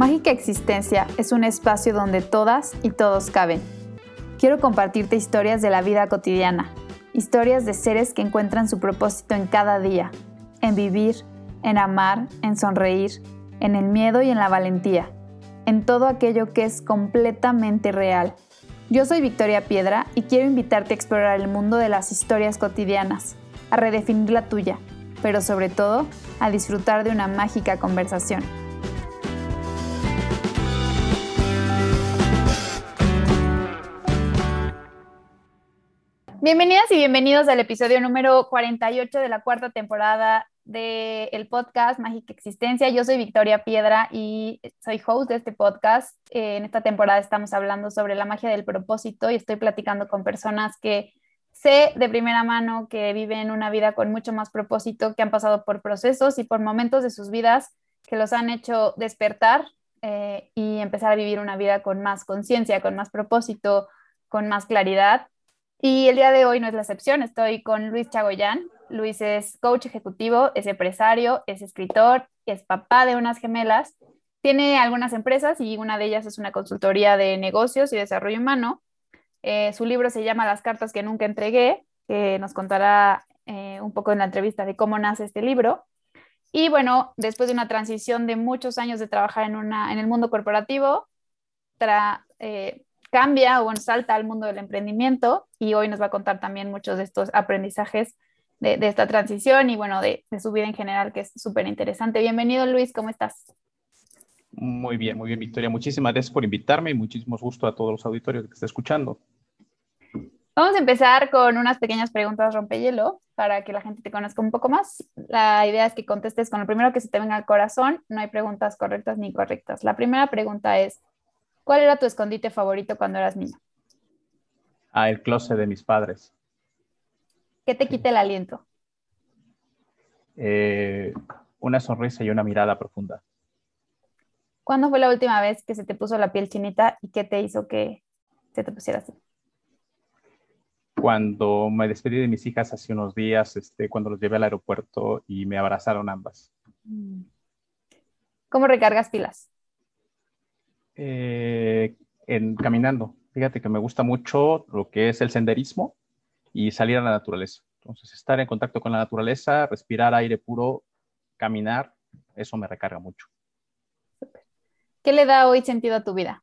Mágica Existencia es un espacio donde todas y todos caben. Quiero compartirte historias de la vida cotidiana, historias de seres que encuentran su propósito en cada día, en vivir, en amar, en sonreír, en el miedo y en la valentía, en todo aquello que es completamente real. Yo soy Victoria Piedra y quiero invitarte a explorar el mundo de las historias cotidianas, a redefinir la tuya, pero sobre todo a disfrutar de una mágica conversación. Bienvenidas y bienvenidos al episodio número 48 de la cuarta temporada del podcast Mágica Existencia. Yo soy Victoria Piedra y soy host de este podcast. Eh, en esta temporada estamos hablando sobre la magia del propósito y estoy platicando con personas que sé de primera mano que viven una vida con mucho más propósito, que han pasado por procesos y por momentos de sus vidas que los han hecho despertar eh, y empezar a vivir una vida con más conciencia, con más propósito, con más claridad y el día de hoy no es la excepción, estoy con Luis Chagoyán. Luis es coach ejecutivo, es empresario, es escritor, es papá de unas gemelas, tiene algunas empresas y una de ellas es una consultoría de negocios y desarrollo humano. Eh, su libro se llama Las cartas que nunca entregué, que nos contará eh, un poco en la entrevista de cómo nace este libro. Y bueno, después de una transición de muchos años de trabajar en, una, en el mundo corporativo, tra, eh, cambia o bueno, salta al mundo del emprendimiento y hoy nos va a contar también muchos de estos aprendizajes de, esta transición y bueno, de, su vida en general, que es súper interesante. Bienvenido Luis, ¿cómo estás? Muy bien, muy bien, Victoria. Muchísimas gracias por invitarme y muchísimo gusto a todos los auditorios que te están escuchando. Vamos a empezar con unas pequeñas preguntas rompehielo para que la gente te conozca un poco más. La idea es que contestes con lo primero que se te venga al corazón. No hay preguntas correctas ni incorrectas. La primera pregunta es, ¿Cuál era tu escondite favorito cuando eras niño? Ah, el closet de mis padres. ¿Qué te quita el aliento? Eh, una sonrisa y una mirada profunda. ¿Cuándo fue la última vez que se te puso la piel chinita y qué te hizo que se te pusiera así? Cuando me despedí de mis hijas hace unos días, este, cuando los llevé al aeropuerto y me abrazaron ambas. Mm. ¿Cómo recargas pilas? Eh, en caminando. Fíjate que me gusta mucho lo que es el senderismo y salir a la naturaleza. Entonces, estar en contacto con la naturaleza, respirar aire puro, caminar, eso me recarga mucho. ¿Qué le da hoy sentido a tu vida?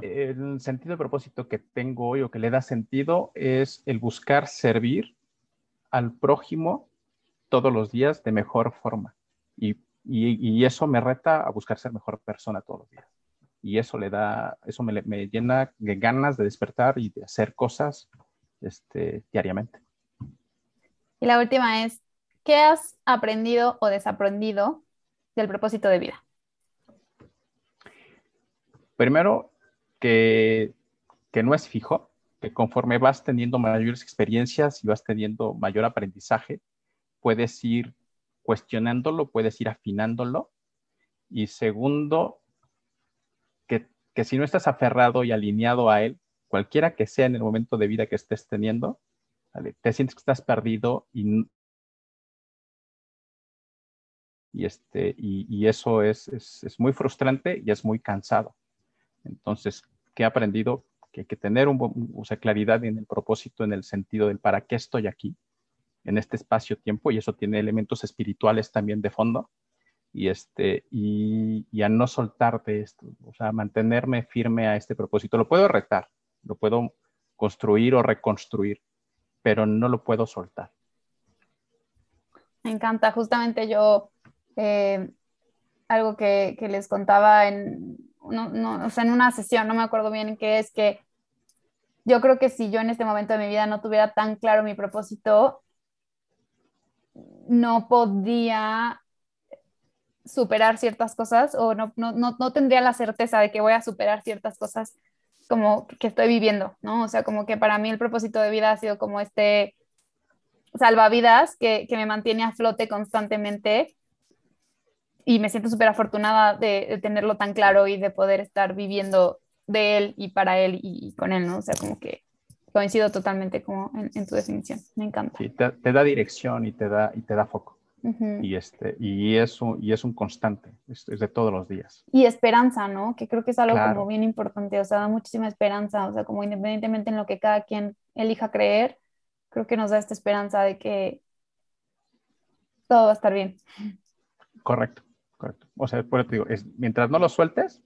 El sentido de propósito que tengo hoy o que le da sentido es el buscar servir al prójimo todos los días de mejor forma y y, eso me reta a buscar ser mejor persona todos los días. Y eso le da, eso me, me llena de ganas de despertar y de hacer cosas este, diariamente. Y la última es, ¿qué has aprendido o desaprendido del propósito de vida? Primero, que, que no es fijo, que conforme vas teniendo mayores experiencias y vas teniendo mayor aprendizaje, puedes ir cuestionándolo, puedes ir afinándolo. Y segundo, que, si no estás aferrado y alineado a él, cualquiera que sea en el momento de vida que estés teniendo, te sientes que estás perdido y, y, este, y, eso es, es, muy frustrante y es muy cansado. Entonces, ¿qué he aprendido? Que hay que tener un, o claridad en el propósito, en el sentido del para qué estoy aquí en este espacio-tiempo y eso tiene elementos espirituales también de fondo. Y, este, y, a no soltar de esto, o sea, mantenerme firme a este propósito. Lo puedo retar, lo puedo construir o reconstruir, pero no lo puedo soltar. Me encanta, justamente yo, eh, algo que, que, les contaba en, no, no, o sea, en una sesión, no me acuerdo bien qué es, que yo creo que si yo en este momento de mi vida no tuviera tan claro mi propósito, no podía superar ciertas cosas o no, no, no, tendría la certeza de que voy a superar ciertas cosas como que estoy viviendo, ¿no? O sea, como que para mí el propósito de vida ha sido como este salvavidas que, que me mantiene a flote constantemente y me siento súper afortunada de, tenerlo tan claro y de poder estar viviendo de él y para él y, y, con él, ¿no? O sea, como que coincido totalmente como en, tu definición, me encanta. Sí, te, da dirección y te da, y te da foco. y, este, y, es un, y es un constante, es, de todos los días. Y esperanza, ¿no? Que creo que es algo como bien importante, o sea, da muchísima esperanza, o sea, como independientemente en lo que cada quien elija creer, creo que nos da esta esperanza de que todo va a estar bien. Correcto, correcto. O sea, por eso te digo, es, mientras no lo sueltes,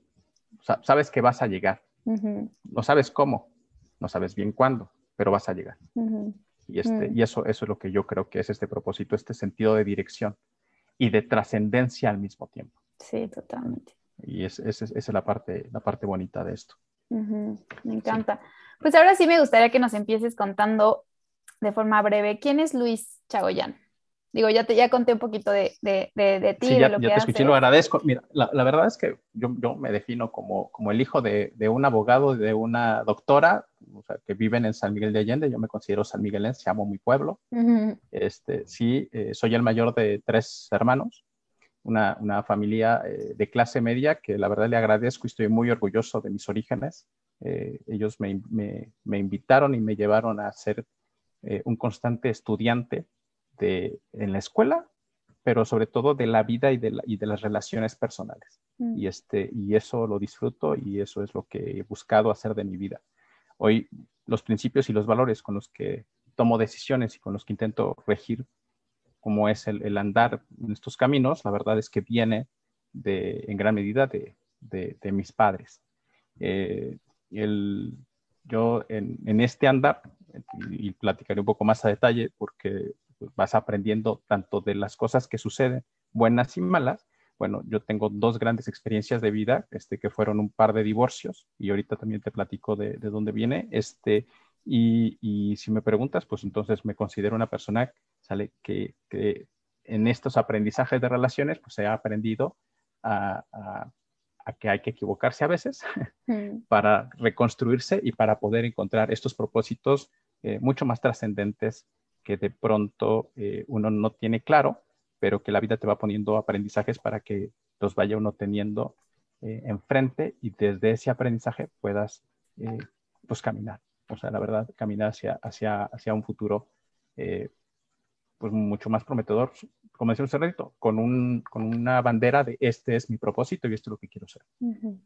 sabes que vas a llegar. No sabes cómo, no sabes bien cuándo, pero vas a llegar. Y, este, y eso, eso es lo que yo creo que es este propósito, este sentido de dirección y de trascendencia al mismo tiempo. Sí, totalmente. Y esa es, la, parte, la parte bonita de esto. Me encanta. Pues ahora sí me gustaría que nos empieces contando de forma breve quién es Luis Chagoyán. Digo, ya te ya conté un poquito de, de, de, ti. Sí, ya, lo te escuché, lo agradezco. Mira, la, la, verdad es que yo, yo me defino como, como el hijo de, un abogado de una doctora o sea, que viven en San Miguel de Allende. Yo me considero San Miguelense, amo mi pueblo. este, sí, eh, soy el mayor de tres hermanos, una, una familia eh, de clase media que la verdad le agradezco y estoy muy orgulloso de mis orígenes. Eh, ellos me, me, me, invitaron y me llevaron a ser un constante estudiante en la escuela, pero sobre todo de la vida y de, y de las relaciones personales. Mm. Y, este, y eso lo disfruto y eso es lo que he buscado hacer de mi vida. Hoy los principios y los valores con los que tomo decisiones y con los que intento regir como es el, andar en estos caminos, la verdad es que viene de, en gran medida de, de, mis padres. Eh, el, yo en, en, este andar, y, platicaré un poco más a detalle porque pues, vas aprendiendo tanto de las cosas que suceden, buenas y malas. Bueno, yo tengo dos grandes experiencias de vida, este, que fueron un par de divorcios, y ahorita también te platico de, de dónde viene. Este, y, y, si me preguntas, pues entonces me considero una persona ¿sale? Que, que en estos aprendizajes de relaciones, pues he aprendido a, a, que hay que equivocarse a veces mm. para reconstruirse y para poder encontrar estos propósitos eh, mucho más trascendentes que de pronto eh, uno no tiene claro, pero que la vida te va poniendo aprendizajes para que los vaya uno teniendo eh, enfrente y desde ese aprendizaje puedas eh, pues caminar. O sea, la verdad, caminar hacia, hacia, hacia un futuro pues mucho más prometedor, como decía un con, un, con una bandera de este es mi propósito y esto es lo que quiero ser.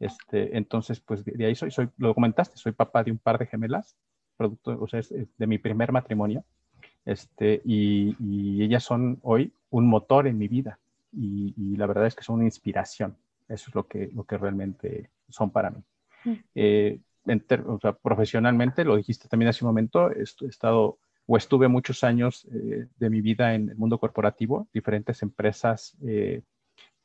este, entonces, pues de, ahí soy, soy, lo comentaste, soy papá de un par de gemelas, producto, o sea, es de mi primer matrimonio. Este, y, ellas son hoy un motor en mi vida y, la verdad es que son una inspiración. Eso es lo que, lo que realmente son para mí. Mm. Eh, profesionalmente, lo dijiste también hace un momento, he estado o estuve muchos años eh, de mi vida en el mundo corporativo, diferentes empresas eh,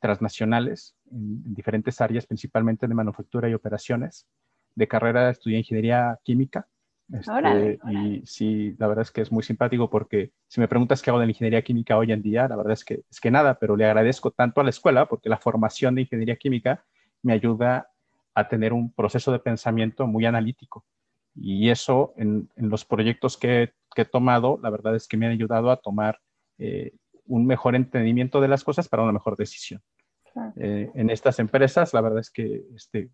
transnacionales en, diferentes áreas, principalmente de manufactura y operaciones. De carrera estudié ingeniería química este, y sí, la verdad es que es muy simpático porque si me preguntas qué hago de la ingeniería química hoy en día, la verdad es que, es que nada, pero le agradezco tanto a la escuela porque la formación de ingeniería química me ayuda a tener un proceso de pensamiento muy analítico. Y eso en, en los proyectos que, que, he tomado, la verdad es que me han ayudado a tomar eh, un mejor entendimiento de las cosas para una mejor decisión. Eh, en estas empresas, la verdad es que este,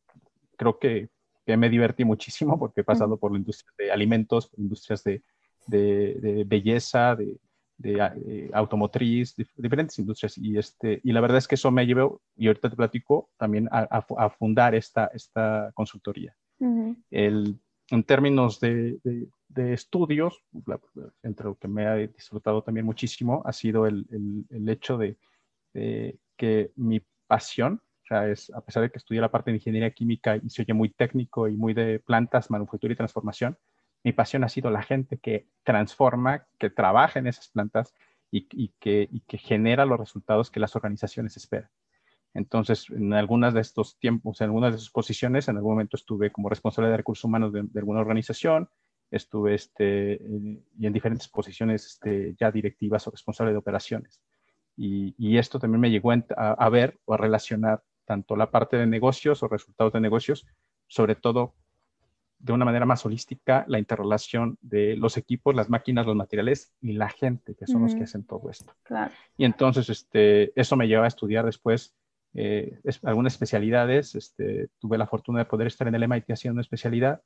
creo que que me divertí muchísimo porque he pasado por la industria de alimentos, industrias de, de, belleza, de, de, eh, automotriz, diferentes industrias. Y, este, y la verdad es que eso me llevó, y ahorita te platico, también a, a, fundar esta, esta consultoría. el, en términos de, de estudios, entre lo que me ha disfrutado también muchísimo, ha sido el, el, el hecho de, que mi pasión o sea, es, a pesar de que estudié la parte de ingeniería química y se oye muy técnico y muy de plantas, manufactura y transformación, mi pasión ha sido la gente que transforma, que trabaja en esas plantas y, que, que, genera los resultados que las organizaciones esperan. Entonces, en algunas de estos tiempos, en algunas de sus posiciones, en algún momento estuve como responsable de recursos humanos de, alguna organización, estuve este, y en diferentes posiciones este, ya directivas o responsable de operaciones. Y, esto también me llegó a, a, ver o a relacionar tanto la parte de negocios o resultados de negocios, sobre todo de una manera más holística, la interrelación de los equipos, las máquinas, los materiales y la gente, que son los que hacen todo esto. Y entonces este, eso me lleva a estudiar después eh, algunas especialidades. Este, tuve la fortuna de poder estar en el MIT haciendo una especialidad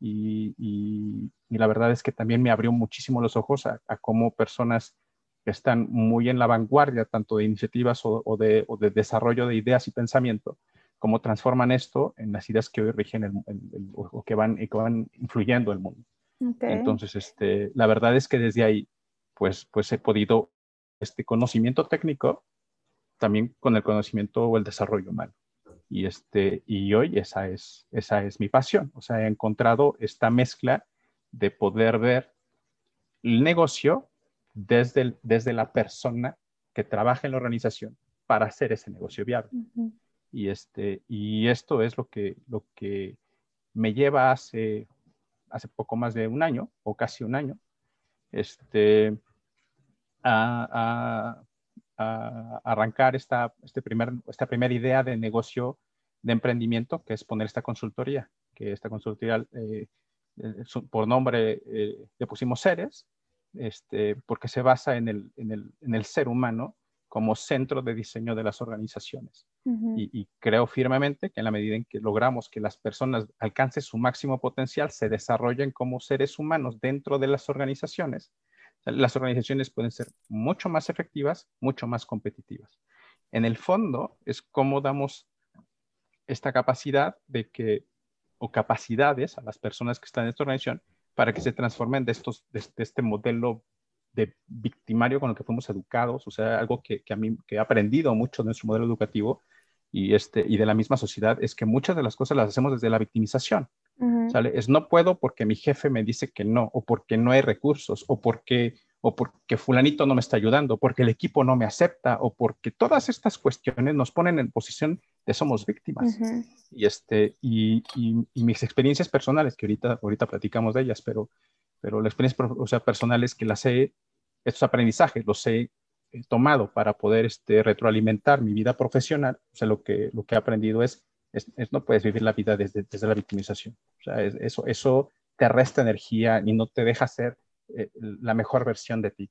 y, y, la verdad es que también me abrió muchísimo los ojos a, a cómo personas están muy en la vanguardia tanto de iniciativas o, de, desarrollo de ideas y pensamiento, cómo transforman esto en las ideas que hoy rigen el, o que van, que van influyendo el mundo. Entonces, este, la verdad es que desde ahí, pues, pues he podido, este conocimiento técnico, también con el conocimiento o el desarrollo humano. Y, este, y hoy esa es, esa es mi pasión. O sea, he encontrado esta mezcla de poder ver el negocio desde, desde la persona que trabaja en la organización para hacer ese negocio viable. y, este, y esto es lo que, lo que me lleva hace, hace poco más de un año o casi un año este, a, arrancar esta, este primer, esta primera idea de negocio de emprendimiento, que es poner esta consultoría, que esta consultoría eh, eh, por nombre eh, le pusimos seres, este, porque se basa en el, en, el, en el, ser humano como centro de diseño de las organizaciones. y, y, creo firmemente que en la medida en que logramos que las personas alcancen su máximo potencial, se desarrollen como seres humanos dentro de las organizaciones, las organizaciones pueden ser mucho más efectivas, mucho más competitivas. En el fondo es cómo damos esta capacidad de que, o capacidades a las personas que están en esta organización para que se transformen de, estos, de, este modelo de victimario con el que fuimos educados, o sea, algo que, que, a mí que he aprendido mucho de nuestro modelo educativo y, este, y de la misma sociedad, es que muchas de las cosas las hacemos desde la victimización. ¿sale? Es no puedo porque mi jefe me dice que no, o porque no hay recursos, o porque, o porque fulanito no me está ayudando, porque el equipo no me acepta, o porque todas estas cuestiones nos ponen en posición de somos víctimas. Y, este, y, y, mis experiencias personales, que ahorita, ahorita platicamos de ellas, pero, pero las experiencias o sea, personales que las he, estos aprendizajes los he tomado para poder este, retroalimentar mi vida profesional, o sea, lo que, lo que he aprendido es, es, no puedes vivir la vida desde, desde la victimización. O sea, eso, eso te resta energía y no te deja ser eh, la mejor versión de ti.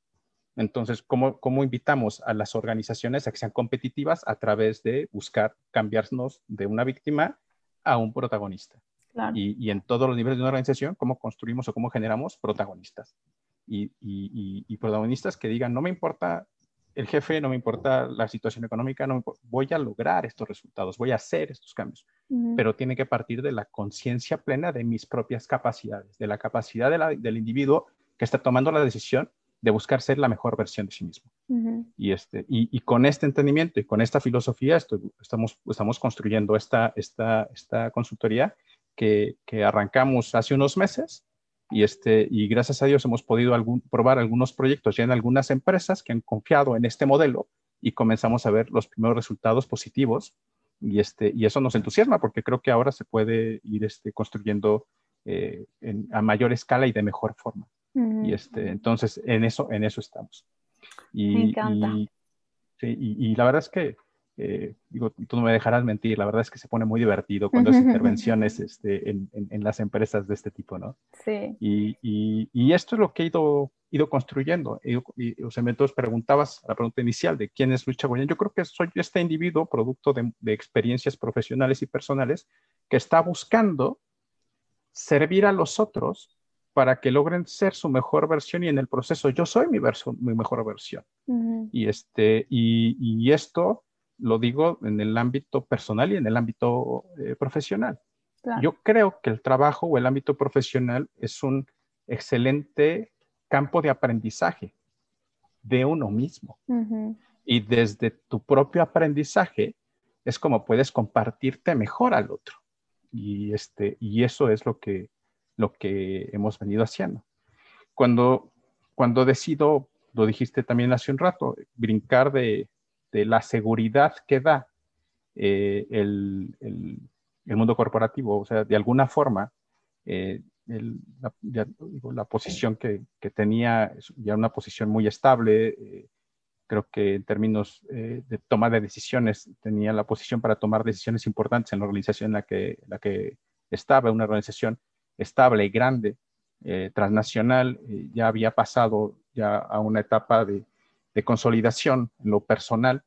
Entonces, ¿cómo, ¿cómo, invitamos a las organizaciones a que sean competitivas a través de buscar cambiarnos de una víctima a un protagonista? Y, y, en todos los niveles de una organización, ¿cómo construimos o cómo generamos protagonistas? Y, y, y, protagonistas que digan, no me importa el jefe, no me importa la situación económica, no voy a lograr estos resultados, voy a hacer estos cambios, pero tiene que partir de la conciencia plena de mis propias capacidades, de la capacidad del individuo que está tomando la decisión de buscar ser la mejor versión de sí mismo. y, este, y, con este entendimiento y con esta filosofía estamos, estamos construyendo esta, esta, esta consultoría que, que arrancamos hace unos meses y, este, y gracias a Dios hemos podido algún, probar algunos proyectos ya en algunas empresas que han confiado en este modelo y comenzamos a ver los primeros resultados positivos. Y, este, y eso nos entusiasma porque creo que ahora se puede ir este, construyendo eh, a mayor escala y de mejor forma. Y este, entonces, en eso, en eso estamos. Y, Me encanta. y la verdad es que eh, digo, tú no me dejarás mentir, la verdad es que se pone muy divertido cuando hace intervenciones este, en, en, las empresas de este tipo, ¿no? Sí. Y, esto es lo que he ido, ido construyendo. Y, o sea, entonces preguntabas la pregunta inicial de quién es Luis Chagoyán. Yo creo que soy este individuo, producto de, de experiencias profesionales y personales, que está buscando servir a los otros para que logren ser su mejor versión y en el proceso yo soy mi, verso, mi mejor versión. y, este, y, y, esto lo digo en el ámbito personal y en el ámbito eh, profesional. Yo creo que el trabajo o el ámbito profesional es un excelente campo de aprendizaje de uno mismo. Y desde tu propio aprendizaje es como puedes compartirte mejor al otro. Y, este, y eso es lo que, lo que hemos venido haciendo. Cuando, cuando decido, lo dijiste también hace un rato, brincar de, de la seguridad que da eh, el, mundo corporativo, o sea, de alguna forma, eh, la, posición que, tenía, ya una posición muy estable, eh, creo que en términos de toma de decisiones, tenía la posición para tomar decisiones importantes en la organización en la que, la que estaba, una organización estable y grande, transnacional, ya había pasado ya a una etapa de, de consolidación en lo personal.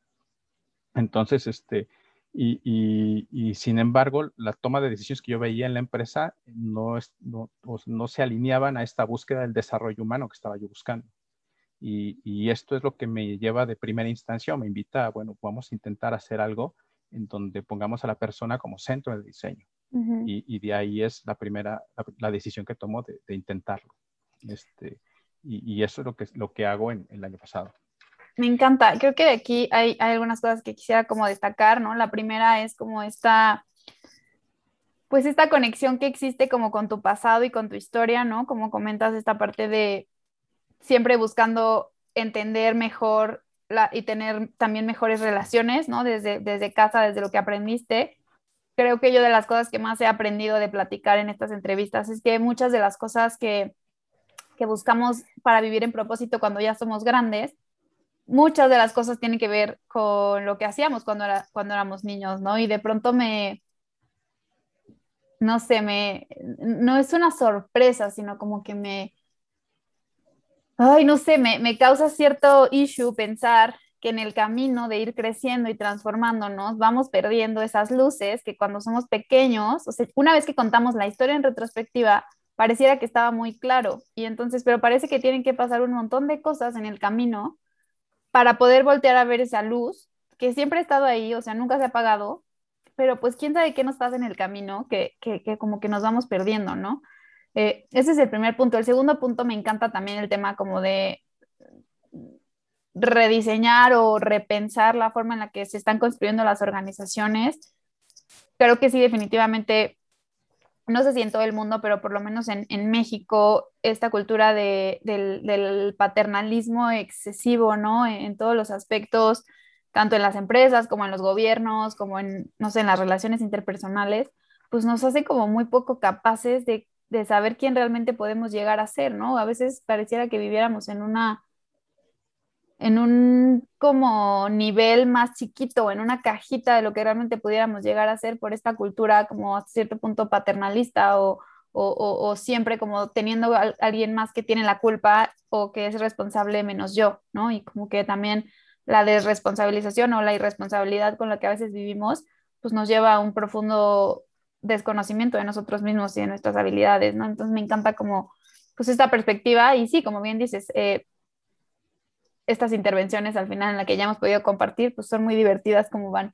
Entonces, este, y, y, sin embargo, la toma de decisiones que yo veía en la empresa no, no, pues, no, se alineaban a esta búsqueda del desarrollo humano que estaba yo buscando. Y, esto es lo que me lleva de primera instancia o me invita a, bueno, vamos a intentar hacer algo en donde pongamos a la persona como centro del diseño. Y, de ahí es la primera, la, decisión que tomo de, intentarlo. Este, y, eso es lo que, lo que hago en, el año pasado. Me encanta. Creo que de aquí hay, hay, algunas cosas que quisiera como destacar, ¿no? La primera es como esta, pues esta conexión que existe como con tu pasado y con tu historia, ¿no? Como comentas esta parte de siempre buscando entender mejor la, y tener también mejores relaciones, ¿no? Desde, desde casa, desde lo que aprendiste. Creo que yo de las cosas que más he aprendido de platicar en estas entrevistas es que muchas de las cosas que, que buscamos para vivir en propósito cuando ya somos grandes, muchas de las cosas tienen que ver con lo que hacíamos cuando, era, cuando éramos niños, ¿no? Y de pronto me, no sé, me, no es una sorpresa, sino como que me, ay, no sé, me, causa cierto issue pensar que en el camino de ir creciendo y transformándonos vamos perdiendo esas luces que cuando somos pequeños, o sea, una vez que contamos la historia en retrospectiva, pareciera que estaba muy claro. Y entonces, pero parece que tienen que pasar un montón de cosas en el camino para poder voltear a ver esa luz que siempre ha estado ahí, o sea, nunca se ha apagado, pero pues quién sabe qué nos pasa en el camino, que, que, que como que nos vamos perdiendo, ¿no? Eh, ese es el primer punto. El segundo punto me encanta también el tema como de rediseñar o repensar la forma en la que se están construyendo las organizaciones. Creo que sí, definitivamente, no sé si en todo el mundo, pero por lo menos en, México, esta cultura del, paternalismo excesivo, ¿no? En, en, todos los aspectos, tanto en las empresas como en los gobiernos, como en, no sé, en las relaciones interpersonales, pues nos hace como muy poco capaces de de saber quién realmente podemos llegar a ser, ¿no? A veces pareciera que viviéramos en una en un como nivel más chiquito, en una cajita de lo que realmente pudiéramos llegar a ser por esta cultura como a cierto punto paternalista o, o, siempre como teniendo a alguien más que tiene la culpa o que es responsable menos yo, ¿no? Y como que también la desresponsabilización o la irresponsabilidad con la que a veces vivimos, pues nos lleva a un profundo desconocimiento de nosotros mismos y de nuestras habilidades, ¿no? Entonces me encanta como, pues esta perspectiva y sí, como bien dices, eh, estas intervenciones al final en la que ya hemos podido compartir, pues son muy divertidas como van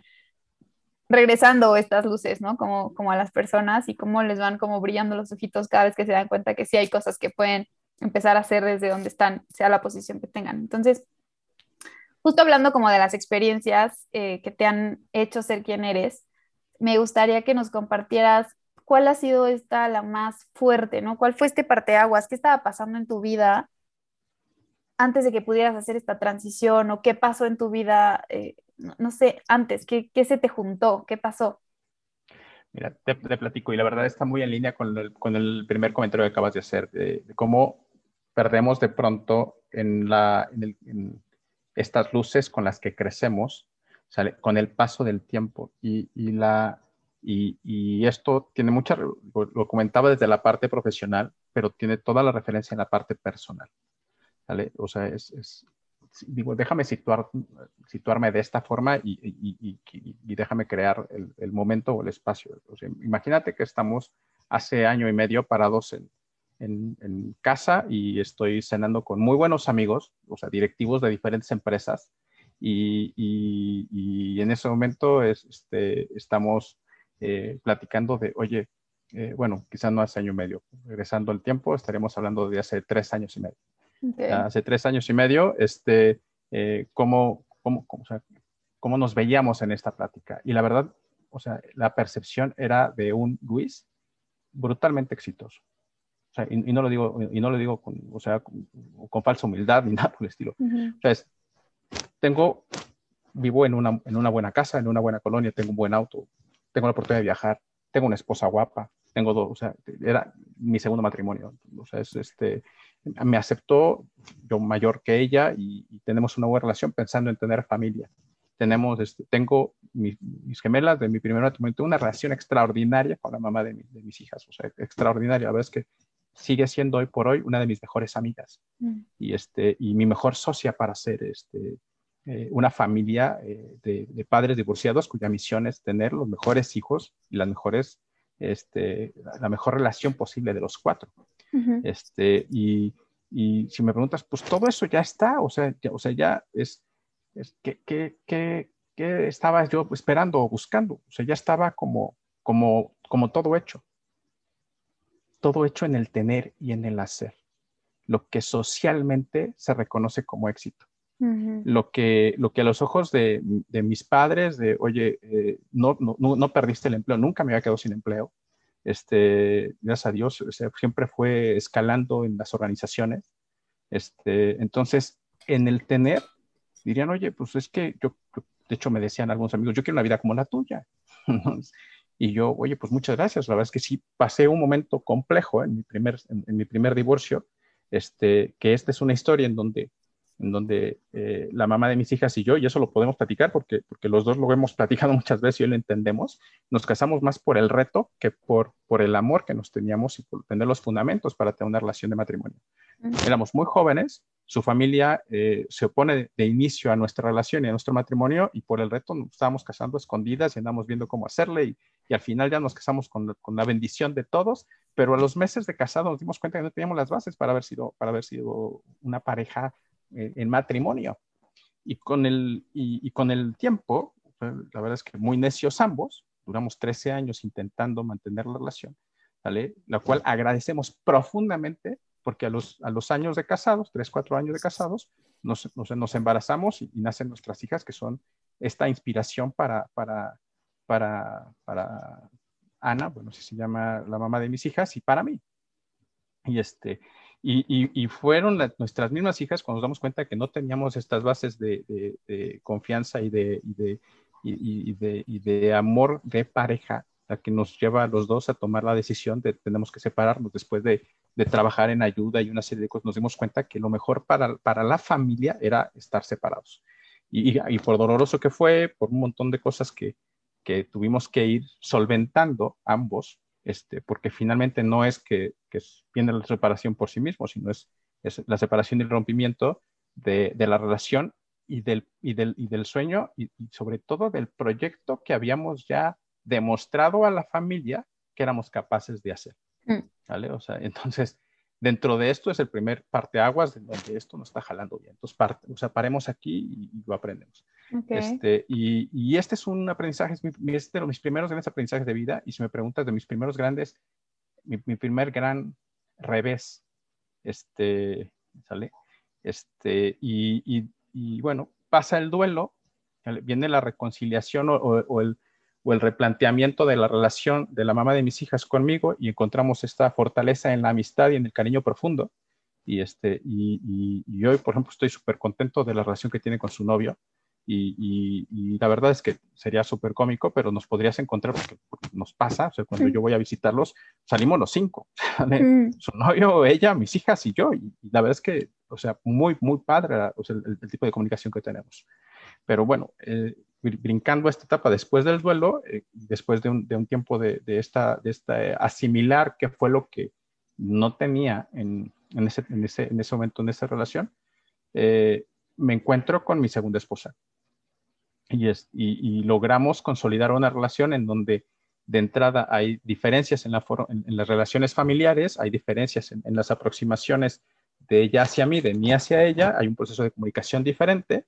regresando estas luces, ¿no? Como, como a las personas y cómo les van como brillando los ojitos cada vez que se dan cuenta que sí hay cosas que pueden empezar a hacer desde donde están, sea la posición que tengan. Entonces, justo hablando como de las experiencias eh, que te han hecho ser quien eres, me gustaría que nos compartieras cuál ha sido esta la más fuerte, ¿no? ¿Cuál fue este parteaguas? ¿Qué estaba pasando en tu vida antes de que pudieras hacer esta transición? ¿O qué pasó en tu vida, eh, no, sé, antes? ¿qué, se te juntó? ¿Qué pasó? Mira, te, platico y la verdad está muy en línea con el, primer comentario que acabas de hacer, de, cómo perdemos de pronto en, la, en estas luces con las que crecemos con el paso del tiempo. Y, la, y, esto tiene mucha, lo comentaba desde la parte profesional, pero tiene toda la referencia en la parte personal. ¿Sale? O sea, es, digo, déjame situar, situarme de esta forma y, déjame crear el, momento o el espacio. O sea, imagínate que estamos hace año y medio parados en, en, en, casa y estoy cenando con muy buenos amigos, o sea, directivos de diferentes empresas, y, en ese momento este, estamos eh, platicando de, oye, eh, bueno, quizás no hace año y medio, regresando al tiempo, estaremos hablando de hace tres años y medio. Hace tres años y medio, este, eh, cómo, cómo, cómo, nos veíamos en esta plática. Y la verdad, o sea, la percepción era de un Luis brutalmente exitoso. O sea, y, no lo digo, y no lo digo con, o sea, con, falsa humildad ni nada por el estilo. O sea, es, tengo, vivo en una, en una buena casa, en una buena colonia, tengo un buen auto, tengo la oportunidad de viajar, tengo una esposa guapa, tengo dos, o sea, era mi segundo matrimonio, o sea, es, este, me aceptó yo mayor que ella y, tenemos una buena relación pensando en tener familia. Tenemos, este, tengo mis gemelas de mi primer matrimonio, tengo una relación extraordinaria con la mamá de, de, mis hijas, o sea, extraordinaria, la verdad es que sigue siendo hoy por hoy una de mis mejores amigas mm. y, este, y mi mejor socia para ser este, eh, una familia eh, de, padres divorciados cuya misión es tener los mejores hijos y las mejores, este, la mejor relación posible de los cuatro. este, y, Y si me preguntas, pues todo eso ya está, o sea, ya, o sea, ya es, es ¿qué, qué, qué, qué estaba yo esperando o buscando? O sea, ya estaba como, como, como todo hecho. Todo hecho en el tener y en el hacer. Lo que socialmente se reconoce como éxito. Lo, que, lo que a los ojos de, de mis padres, de, oye, eh, no, no, no, perdiste el empleo, nunca me había quedado sin empleo, este, gracias a Dios, siempre fue escalando en las organizaciones. Este, entonces, en el tener, dirían, oye, pues es que yo, de hecho me decían algunos amigos, yo quiero una vida como la tuya. y yo, oye, pues muchas gracias. La verdad es que sí pasé un momento complejo en mi primer, en, mi primer divorcio, este, que esta es una historia en donde en donde eh, la mamá de mis hijas y yo, y eso lo podemos platicar porque, porque los dos lo hemos platicado muchas veces y hoy lo entendemos, nos casamos más por el reto que por, por el amor que nos teníamos y por tener los fundamentos para tener una relación de matrimonio. Éramos muy jóvenes, su familia eh, se opone de inicio a nuestra relación y a nuestro matrimonio y por el reto nos estábamos casando escondidas y andamos viendo cómo hacerle y, y al final ya nos casamos con, con, la bendición de todos, pero a los meses de casado nos dimos cuenta que no teníamos las bases para haber sido, para haber sido una pareja en matrimonio. Y con el, y, con el tiempo, la verdad es que muy necios ambos, duramos 13 años intentando mantener la relación, ¿vale? La cual agradecemos profundamente porque a los, a los años de casados, 3, 4 años de casados, nos, nos, embarazamos y, nacen nuestras hijas que son esta inspiración para, para, para, para Ana, bueno, si se llama la mamá de mis hijas, y para mí. Y, este, y, fueron nuestras mismas hijas cuando nos damos cuenta que no teníamos estas bases de, confianza y de, y amor de pareja, la que nos lleva a los dos a tomar la decisión de tenemos que separarnos después de, trabajar en ayuda y una serie de cosas. Nos dimos cuenta que lo mejor para, para la familia era estar separados. Y, por doloroso que fue, por un montón de cosas que, que tuvimos que ir solventando ambos, este, porque finalmente no es que, viene la separación por sí mismo, sino es, la separación y el rompimiento de, la relación y del, y del, sueño y, sobre todo del proyecto que habíamos ya demostrado a la familia que éramos capaces de hacer. Mm. ¿vale? O sea, entonces, dentro de esto es el primer parteaguas de donde esto nos está jalando bien. Entonces, parte, o sea, paremos aquí y lo aprendemos. Este, y, este es un aprendizaje, es mi, este de mis primeros grandes aprendizajes de vida. Y si me preguntas de mis primeros grandes, mi, primer gran revés, este, ¿sale? Este, y, bueno, pasa el duelo, viene la reconciliación o, el, o, el, replanteamiento de la relación de la mamá de mis hijas conmigo y encontramos esta fortaleza en la amistad y en el cariño profundo. Y, este, y, y hoy, por ejemplo, estoy súper contento de la relación que tiene con su novio. Y, la verdad es que sería súper cómico, pero nos podrías encontrar porque, nos pasa, o sea, cuando yo voy a visitarlos, salimos los cinco, mm. su novio, ella, mis hijas y yo, y, la verdad es que, o sea, muy, muy padre el, tipo de comunicación que tenemos. Pero bueno, eh, brincando esta etapa después del duelo, eh, después de un, de un tiempo de, de, esta, de esta eh, asimilar qué fue lo que no tenía en, en, ese, en, ese, en ese momento, en esa relación, me encuentro con mi segunda esposa y, logramos consolidar una relación en donde de entrada hay diferencias en, las relaciones familiares, hay diferencias en, las aproximaciones de ella hacia mí, de mí hacia ella, hay un proceso de comunicación diferente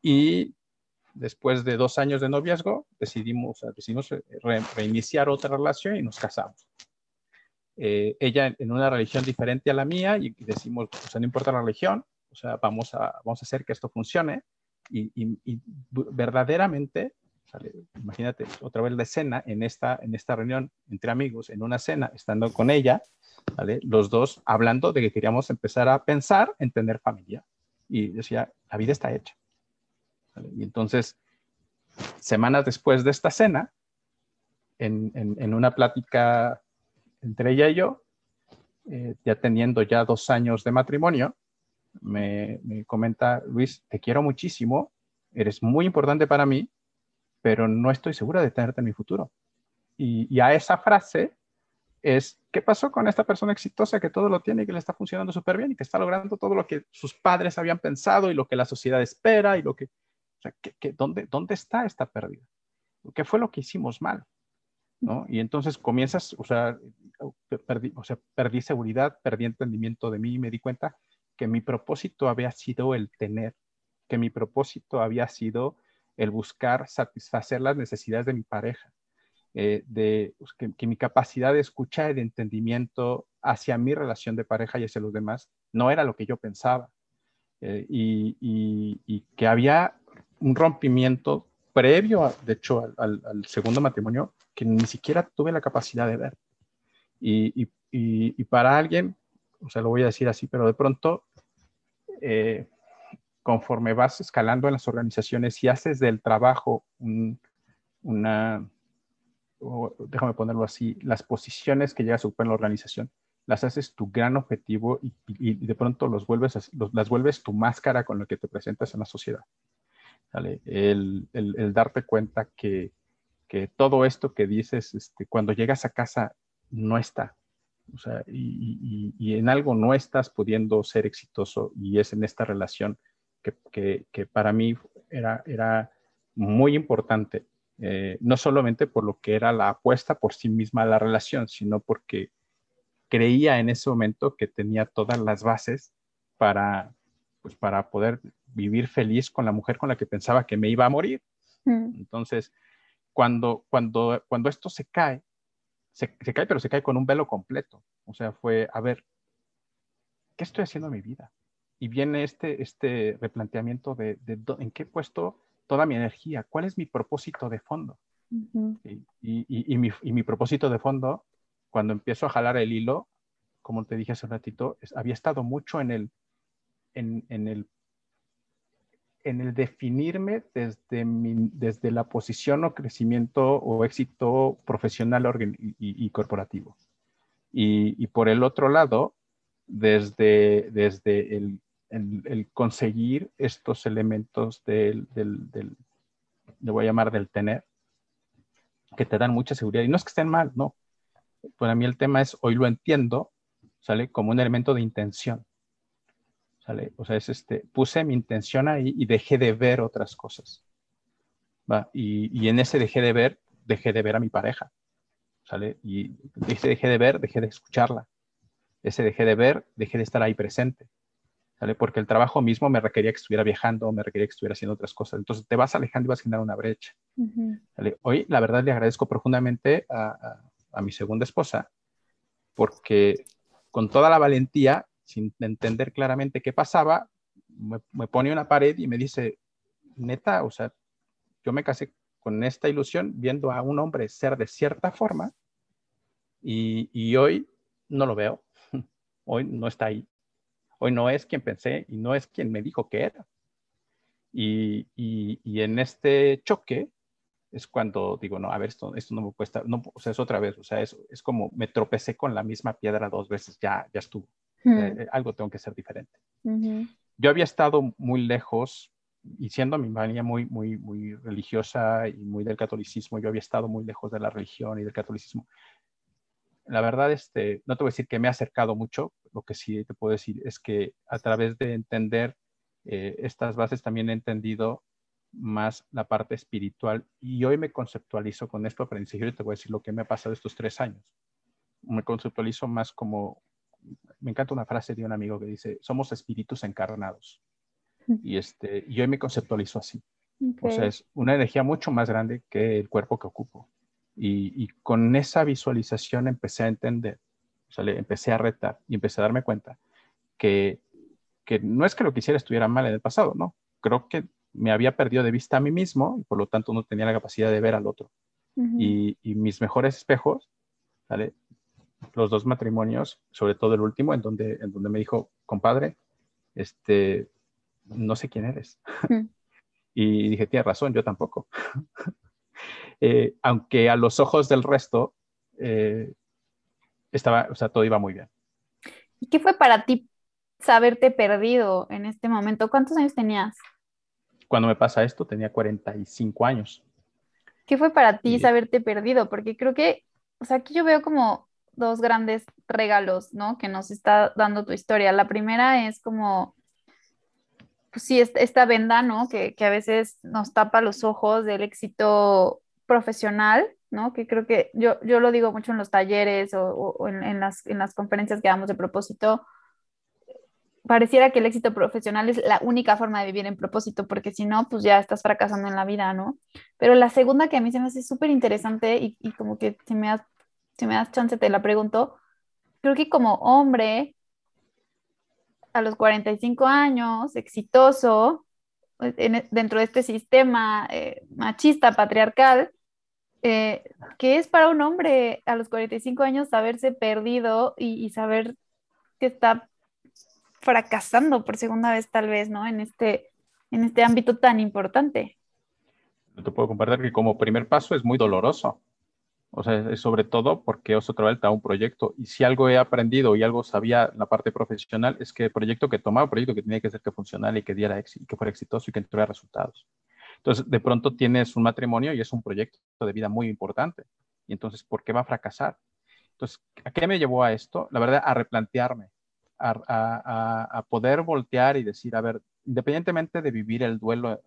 y después de dos años de noviazgo decidimos, decidimos reiniciar otra relación y nos casamos. Eh, ella en una religión diferente a la mía y decimos, o sea, no importa la religión, o sea, vamos a, vamos a hacer que esto funcione y, verdaderamente, imagínate otra vez la escena en esta, en esta reunión entre amigos, en una cena, estando con ella, los dos hablando de que queríamos empezar a pensar en tener familia. Y decía, la vida está hecha. Y entonces, semanas después de esta cena, en, en, una plática entre ella y yo, eh, ya teniendo ya dos años de matrimonio, me, comenta, Luis, te quiero muchísimo, eres muy importante para mí, pero no estoy segura de tenerte en mi futuro. Y, a esa frase es, ¿qué pasó con esta persona exitosa que todo lo tiene y que le está funcionando súper bien y que está logrando todo lo que sus padres habían pensado y lo que la sociedad espera y lo que, sea, dónde, ¿dónde está esta pérdida? ¿Qué fue lo que hicimos mal? ¿no? Y entonces comienzas, o sea, perdí, o sea, perdí seguridad, perdí entendimiento de mí me di cuenta que mi propósito había sido el tener, que mi propósito había sido el buscar satisfacer las necesidades de mi pareja, eh, de pues, que, mi capacidad de escucha y de entendimiento hacia mi relación de pareja y hacia los demás no era lo que yo pensaba. Eh, y, que había un rompimiento previo, de hecho, al, segundo matrimonio, que ni siquiera tuve la capacidad de ver. Y, para alguien, o sea, lo voy a decir así, pero de pronto, eh, conforme vas escalando en las organizaciones y haces del trabajo una, déjame ponerlo así, las posiciones que llegas a ocupar en la organización, las haces tu gran objetivo y, de pronto los vuelves, las vuelves tu máscara con la que te presentas en la sociedad. El, darte cuenta que, todo esto que dices, este, cuando llegas a casa, no está. O sea, y, en algo no estás pudiendo ser exitoso y es en esta relación que, para mí era, era muy importante, eh, no solamente por lo que era la apuesta por sí misma a la relación, sino porque creía en ese momento que tenía todas las bases para, pues, para poder vivir feliz con la mujer con la que pensaba que me iba a morir. Mm. Entonces, cuando, cuando, cuando esto se cae, se, se, cae, pero se cae con un velo completo. O sea, fue, a ver, ¿qué estoy haciendo en mi vida? Y viene este, este replanteamiento de, de, en qué he puesto toda mi energía, cuál es mi propósito de fondo. y, y, y, mi, y mi propósito de fondo cuando empiezo a jalar el hilo, como te dije hace un ratito, había estado mucho en el, en, el, en el definirme desde, desde la posición o crecimiento o éxito profesional y, corporativo. Y, por el otro lado, desde, desde el, conseguir estos elementos del, del, del, le voy a llamar del tener, que te dan mucha seguridad. Y no es que estén mal, no, para mí el tema es, hoy lo entiendo, ¿sale? Como un elemento de intención, ¿sale? O sea, es este, puse mi intención ahí y dejé de ver otras cosas, ¿va? Y, en ese dejé de ver, dejé de ver a mi pareja, ¿sale? Y ese dejé de ver, dejé de escucharla. Ese dejé de ver, dejé de estar ahí presente. ¿Sale? Porque el trabajo mismo me requería que estuviera viajando, me requería que estuviera haciendo otras cosas. Entonces te vas alejando y vas a generar una brecha. Hoy, la verdad, le agradezco profundamente a, a mi segunda esposa, porque con toda la valentía, sin entender claramente qué pasaba, me, pone una pared y me dice, neta, o sea, yo me casé con esta ilusión viendo a un hombre ser de cierta forma y, hoy no lo veo, hoy no está ahí, hoy no es quien pensé y no es quien me dijo que era. y en este choque es cuando digo, no, a ver, esto, esto no me cuesta, no, o sea, es otra vez, o sea, es, es como me tropecé con la misma piedra dos veces, ya, ya estuvo, eh, eh, algo tengo que ser diferente. Yo había estado muy lejos, y siendo mi manía muy, muy, muy religiosa y muy del catolicismo, yo había estado muy lejos de la religión y del catolicismo. La verdad, este, no te voy a decir que me he acercado mucho, lo que sí te puedo decir es que a través de entender eh, estas bases también he entendido más la parte espiritual y hoy me conceptualizo con esto aprendizaje y te voy a decir lo que me ha pasado estos tres años. Me conceptualizo más como, me encanta una frase de un amigo que dice, somos espíritus encarnados. Y, este, y hoy me conceptualizo así. O sea, es una energía mucho más grande que el cuerpo que ocupo. Y, y con esa visualización empecé a entender, o sea, empecé a retar y empecé a darme cuenta que, que no es que lo que hiciera estuviera mal en el pasado, no. Creo que me había perdido de vista a mí mismo y por lo tanto no tenía la capacidad de ver al otro. y, mis mejores espejos, ¿vale? Los dos matrimonios, sobre todo el último, en donde, en donde me dijo, compadre, este, no sé quién eres. y dije, tienes razón, yo tampoco. Eh, aunque a los ojos del resto eh, estaba, o sea, todo iba muy bien. ¿Y qué fue para ti saberte perdido en este momento? ¿Cuántos años tenías? cuando me pasa esto tenía 45 años. ¿Qué fue para ti saberte perdido? Porque creo que, o sea, aquí yo veo como dos grandes regalos, ¿no? Que nos está dando tu historia. La primera es como, pues sí, esta venda, ¿no? Que, a veces nos tapa los ojos del éxito profesional, ¿no? Que creo que yo, yo lo digo mucho en los talleres o, en, las, en las conferencias que damos de propósito, pareciera que el éxito profesional es la única forma de vivir en propósito, porque si no, pues ya estás fracasando en la vida, ¿no? Pero la segunda que a mí se me hace súper interesante y, y, como que si me, das, si me das chance te la pregunto, creo que como hombre, a los 45 años, exitoso, en, dentro de este sistema eh, machista, patriarcal, eh, que es para un hombre a los 45 años saberse perdido y, y saber que está fracasando por segunda vez tal vez, ¿no? En este, en este ámbito tan importante. Te puedo compartir que como primer paso es muy doloroso. O sea, es sobre todo porque os otra vez un proyecto. Y si algo he aprendido y algo sabía en la parte profesional, es que el proyecto que tomaba, el proyecto que tenía que ser que funcionara y que diera éxito, que fuera exitoso y que tuviera resultados. Entonces, de pronto tienes un matrimonio y es un proyecto de vida muy importante. Y entonces, ¿por qué va a fracasar? Entonces, ¿a qué me llevó a esto? La verdad, a replantearme a, poder voltear y decir, a ver, independientemente de vivir el duelo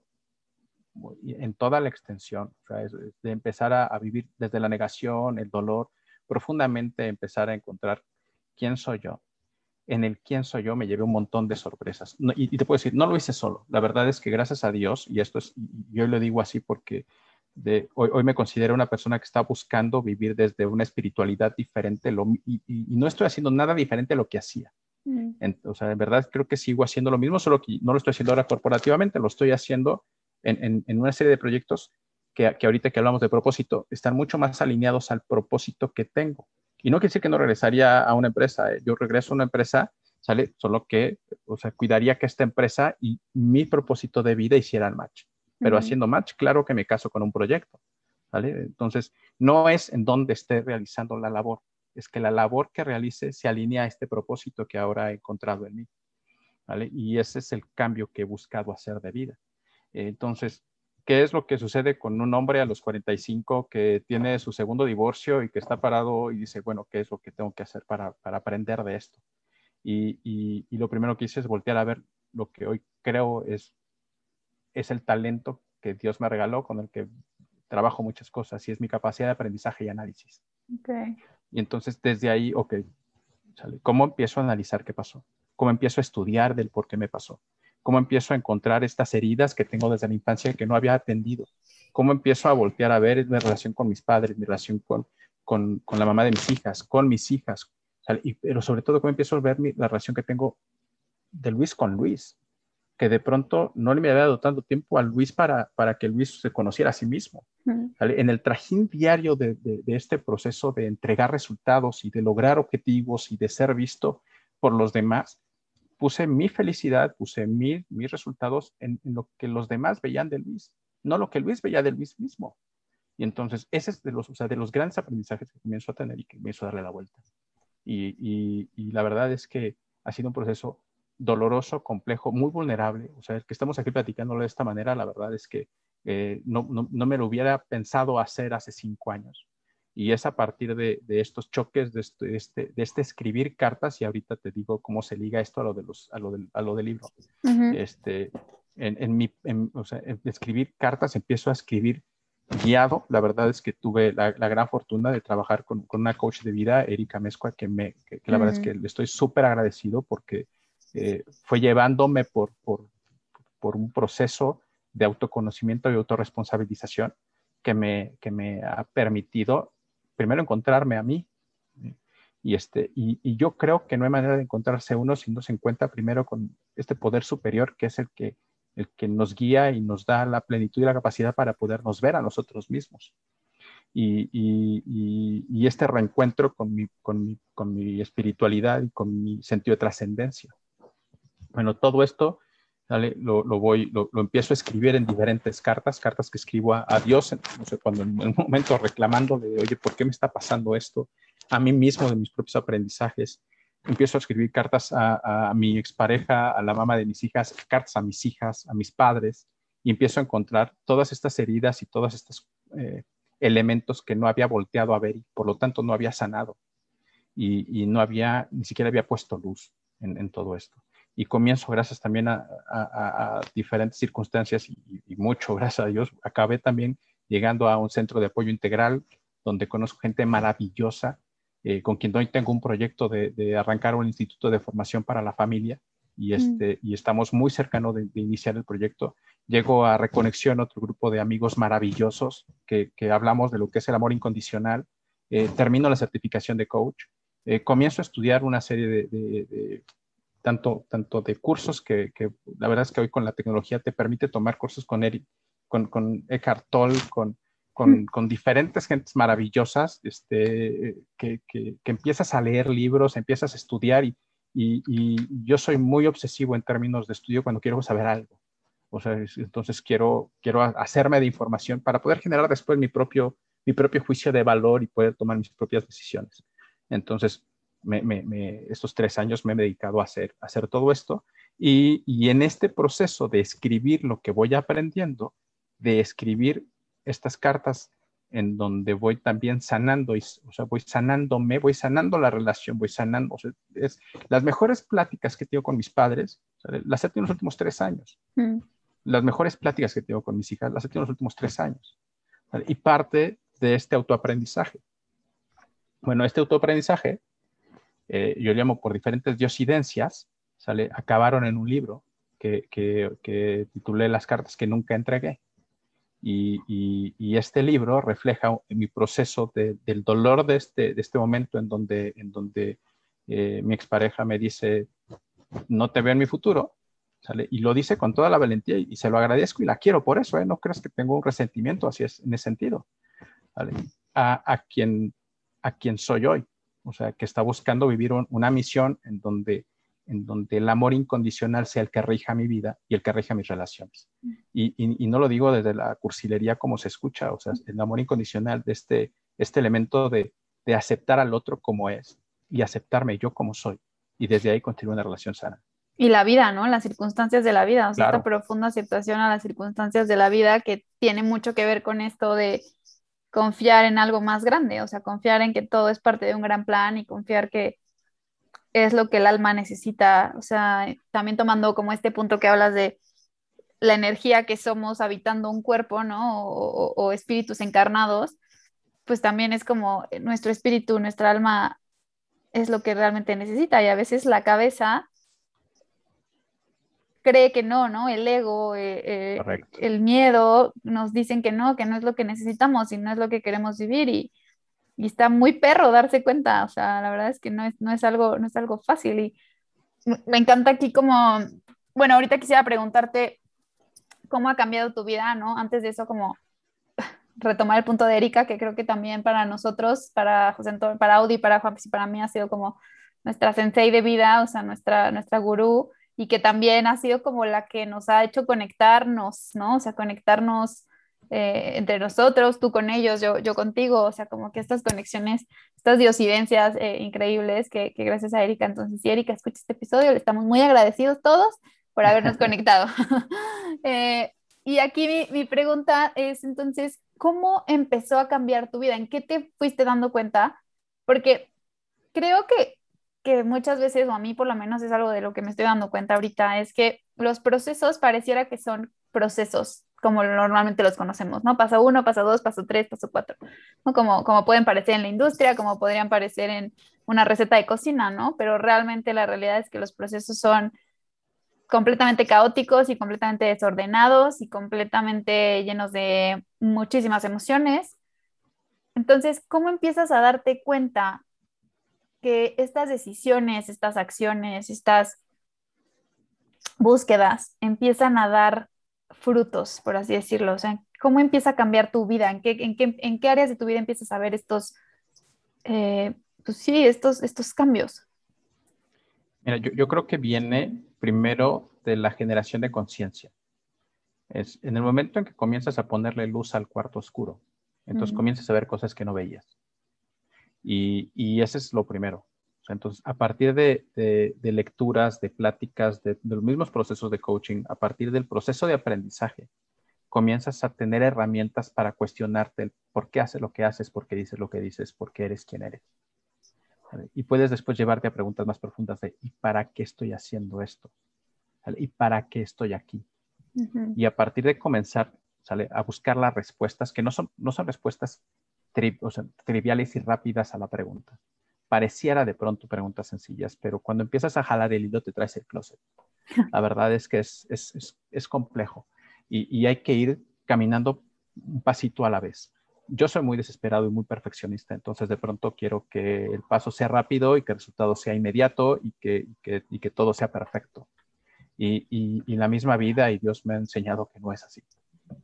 en toda la extensión, de empezar a, vivir desde la negación, el dolor, profundamente empezar a encontrar quién soy yo. En el quién soy yo me llevé un montón de sorpresas. y, te puedo decir, no lo hice solo. La verdad es que gracias a Dios, y esto es, yo lo digo así porque de, hoy, hoy, me considero una persona que está buscando vivir desde una espiritualidad diferente y, y, no estoy haciendo nada diferente a lo que hacía. Mm. o sea, en verdad creo que sigo haciendo lo mismo, solo que no lo estoy haciendo ahora corporativamente, lo estoy haciendo en, en, una serie de proyectos que, que, ahorita que hablamos de propósito, están mucho más alineados al propósito que tengo. Y no quiere decir que no regresaría a una empresa, ¿eh? yo regreso a una empresa, ¿sale? Solo que, o sea, cuidaría que esta empresa y mi propósito de vida hicieran match. Pero haciendo match, claro que me caso con un proyecto, ¿vale? Entonces, no es en donde esté realizando la labor, es que la labor que realice se alinea a este propósito que ahora he encontrado en mí. ¿vale? Y ese es el cambio que he buscado hacer de vida. Entonces, ¿qué es lo que sucede con un hombre a los 45 que tiene su segundo divorcio y que está parado y dice, bueno, ¿qué es lo que tengo que hacer para, para aprender de esto? Y, y, y, lo primero que hice es voltear a ver lo que hoy creo es, es el talento que Dios me regaló, con el que trabajo muchas cosas, y es mi capacidad de aprendizaje y análisis. Okay. Y entonces desde ahí, ok, ¿cómo empiezo a analizar qué pasó? ¿Cómo empiezo a estudiar del por qué me pasó? ¿Cómo empiezo a encontrar estas heridas que tengo desde la infancia que no había atendido? ¿Cómo empiezo a voltear a ver mi relación con mis padres, mi relación con, con, con la mamá de mis hijas, con mis hijas? Y, pero sobre todo, ¿cómo empiezo a ver mi, la relación que tengo de Luis con Luis? que de pronto no le había dado tanto tiempo a Luis para, para que Luis se conociera a sí mismo. En el trajín diario de, de, este proceso de entregar resultados y de lograr objetivos y de ser visto por los demás, puse mi felicidad, puse mi, mis resultados en, lo que los demás veían de Luis, no lo que Luis veía de Luis mismo. Y entonces, ese es de los, o sea, de los grandes aprendizajes que comienzo a tener y que comienzo a darle la vuelta. Y, y, y la verdad es que ha sido un proceso doloroso, complejo, muy vulnerable. O sea, el que estamos aquí platicándolo de esta manera, la verdad es que eh, no, no, no, me lo hubiera pensado hacer hace cinco años. Y es a partir de, de estos choques, de este, este, de este, escribir cartas, y ahorita te digo cómo se liga esto a lo, de los, a lo, del, a lo del libro. este, en, en mi, o sea, en escribir cartas, empiezo a escribir guiado. La verdad es que tuve la, la gran fortuna de trabajar con, con, una coach de vida, Erika Mezcua, que, me, que, la verdad es que le estoy súper agradecido porque eh, fue llevándome por, por, por, un proceso de autoconocimiento y autorresponsabilización que me, que me ha permitido primero encontrarme a mí. Y, este, y, yo creo que no hay manera de encontrarse uno si no se encuentra primero con este poder superior que es el que, el que nos guía y nos da la plenitud y la capacidad para podernos ver a nosotros mismos. Y, y, y, este reencuentro con mi, con, mi, con mi, espiritualidad y con mi sentido de trascendencia. Bueno, todo esto lo, voy, lo, empiezo a escribir en diferentes cartas, cartas que escribo a, Dios, no sé, cuando en un momento reclamando de, oye, ¿por qué me está pasando esto? A mí mismo, de mis propios aprendizajes. Empiezo a escribir cartas a, a mi expareja, a la mamá de mis hijas, cartas a mis hijas, a mis padres, y empiezo a encontrar todas estas heridas y todos estos eh, elementos que no había volteado a ver y por lo tanto no había sanado. Y, y no había, ni siquiera había puesto luz en, en todo esto y comienzo gracias también a, diferentes circunstancias y, mucho, gracias a Dios, acabé también llegando a un centro de apoyo integral donde conozco gente maravillosa, eh, con quien hoy tengo un proyecto de, arrancar un instituto de formación para la familia, y, este, y estamos muy cercanos de, iniciar el proyecto. Llego a Reconexión, otro grupo de amigos maravillosos que, que hablamos de lo que es el amor incondicional. Eh, termino la certificación de coach. Eh, comienzo a estudiar una serie de, de, tanto, tanto de cursos que, que, la verdad es que hoy con la tecnología te permite tomar cursos con, Eric, con, con Eckhart Tolle, con, con, con, diferentes gentes maravillosas, este, que, que, empiezas a leer libros, empiezas a estudiar y, y, yo soy muy obsesivo en términos de estudio cuando quiero saber algo. O sea, entonces quiero, quiero hacerme de información para poder generar después mi propio, mi propio juicio de valor y poder tomar mis propias decisiones. Entonces, me, me, estos tres años me he dedicado a hacer, a hacer todo esto y, y en este proceso de escribir lo que voy aprendiendo, de escribir estas cartas en donde voy también sanando, o sea, voy sanándome, voy sanando la relación, voy sanando, o sea, es, las mejores pláticas que tengo con mis padres, las he tenido en los últimos tres años. Mm. Las mejores pláticas que tengo con mis hijas, las he tenido en los últimos tres años. Y parte de este autoaprendizaje. Bueno, este autoaprendizaje, eh, yo llamo por diferentes diosidencias, ¿sale? acabaron en un libro que, que, que titulé Las cartas que nunca entregué. Y, este libro refleja mi proceso del dolor de este, de este momento en donde, en donde eh, mi expareja me dice, no te veo en mi futuro, ¿sale? Y lo dice con toda la valentía y, se lo agradezco y la quiero por eso, ¿eh? No creas que tengo un resentimiento, así es, en ese sentido, ¿vale? A, a, quien, a quien soy hoy, o sea, que está buscando vivir una misión en donde en donde el amor incondicional sea el que rija mi vida y el que rija mis relaciones. Mm. Y, no lo digo desde la cursilería como se escucha, o sea, el amor incondicional de este, este elemento de, aceptar al otro como es y aceptarme yo como soy. Y desde ahí continúa una relación sana. Y la vida, ¿no? Las circunstancias de la vida, o sea, esta profunda aceptación a las circunstancias de la vida que tiene mucho que ver con esto de confiar en algo más grande, o sea, confiar en que todo es parte de un gran plan y confiar que, es lo que el alma necesita, o sea, también tomando como este punto que hablas de la energía que somos habitando un cuerpo, ¿no? O, espíritus encarnados, pues también es como nuestro espíritu, nuestra alma es lo que realmente necesita y a veces la cabeza cree que no, ¿no? El ego, eh, eh, el miedo nos dicen que no, que no es lo que necesitamos y no es lo que queremos vivir y, y está muy perro darse cuenta, o sea, la verdad es que no es, no es, algo, no es algo fácil y me encanta aquí como, bueno, ahorita quisiera preguntarte cómo ha cambiado tu vida, ¿no? Antes de eso, como retomar el punto de Erika, que creo que también para nosotros, para José Antonio, para Audi, para Juan y para mí ha sido como nuestra sensei de vida, o sea, nuestra, nuestra gurú, y que también ha sido como la que nos ha hecho conectarnos, ¿no? O sea, conectarnos eh, entre nosotros, tú con ellos, yo, yo contigo, o sea, como que estas conexiones, estas diosidencias eh, increíbles que, que, gracias a Erika, entonces si Erika escucha este episodio, le estamos muy agradecidos todos por habernos conectado. Eh, y aquí mi, mi, pregunta es entonces, ¿cómo empezó a cambiar tu vida? ¿En qué te fuiste dando cuenta? Porque creo que, que muchas veces, o a mí por lo menos es algo de lo que me estoy dando cuenta ahorita, es que los procesos pareciera que son procesos como normalmente los conocemos, ¿no? Paso uno, paso dos, paso tres, paso cuatro, ¿no? Como, como pueden parecer en la industria, como podrían parecer en una receta de cocina, ¿no? Pero realmente la realidad es que los procesos son completamente caóticos y completamente desordenados y completamente llenos de muchísimas emociones. Entonces, ¿cómo empiezas a darte cuenta que estas decisiones, estas acciones, estas búsquedas empiezan a dar frutos, por así decirlo? O sea, ¿cómo empieza a cambiar tu vida? ¿En qué, en qué, en qué áreas de tu vida empiezas a ver estos, eh, pues sí, estos, estos cambios? Mira, yo, yo, creo que viene primero de la generación de conciencia. Es en el momento en que comienzas a ponerle luz al cuarto oscuro, entonces comienzas a ver cosas que no veías. Y, y ese es lo primero. Entonces, a partir de, lecturas, de pláticas, de, los mismos procesos de coaching, a partir del proceso de aprendizaje, comienzas a tener herramientas para cuestionarte por qué haces lo que haces, por qué dices lo que dices, por qué eres quien eres. Y puedes después llevarte a preguntas más profundas de ¿y para qué estoy haciendo esto? ¿Y para qué estoy aquí? Y a partir de comenzar ¿sale? a buscar las respuestas, que no son, no son respuestas triviales y rápidas a la pregunta, pareciera de pronto preguntas sencillas, pero cuando empiezas a jalar el hilo te traes el closet. La verdad es que es, es, es, complejo y, y, hay que ir caminando un pasito a la vez. Yo soy muy desesperado y muy perfeccionista, entonces de pronto quiero que el paso sea rápido y que el resultado sea inmediato y que, y que, y que todo sea perfecto. Y, y, la misma vida y Dios me ha enseñado que no es así,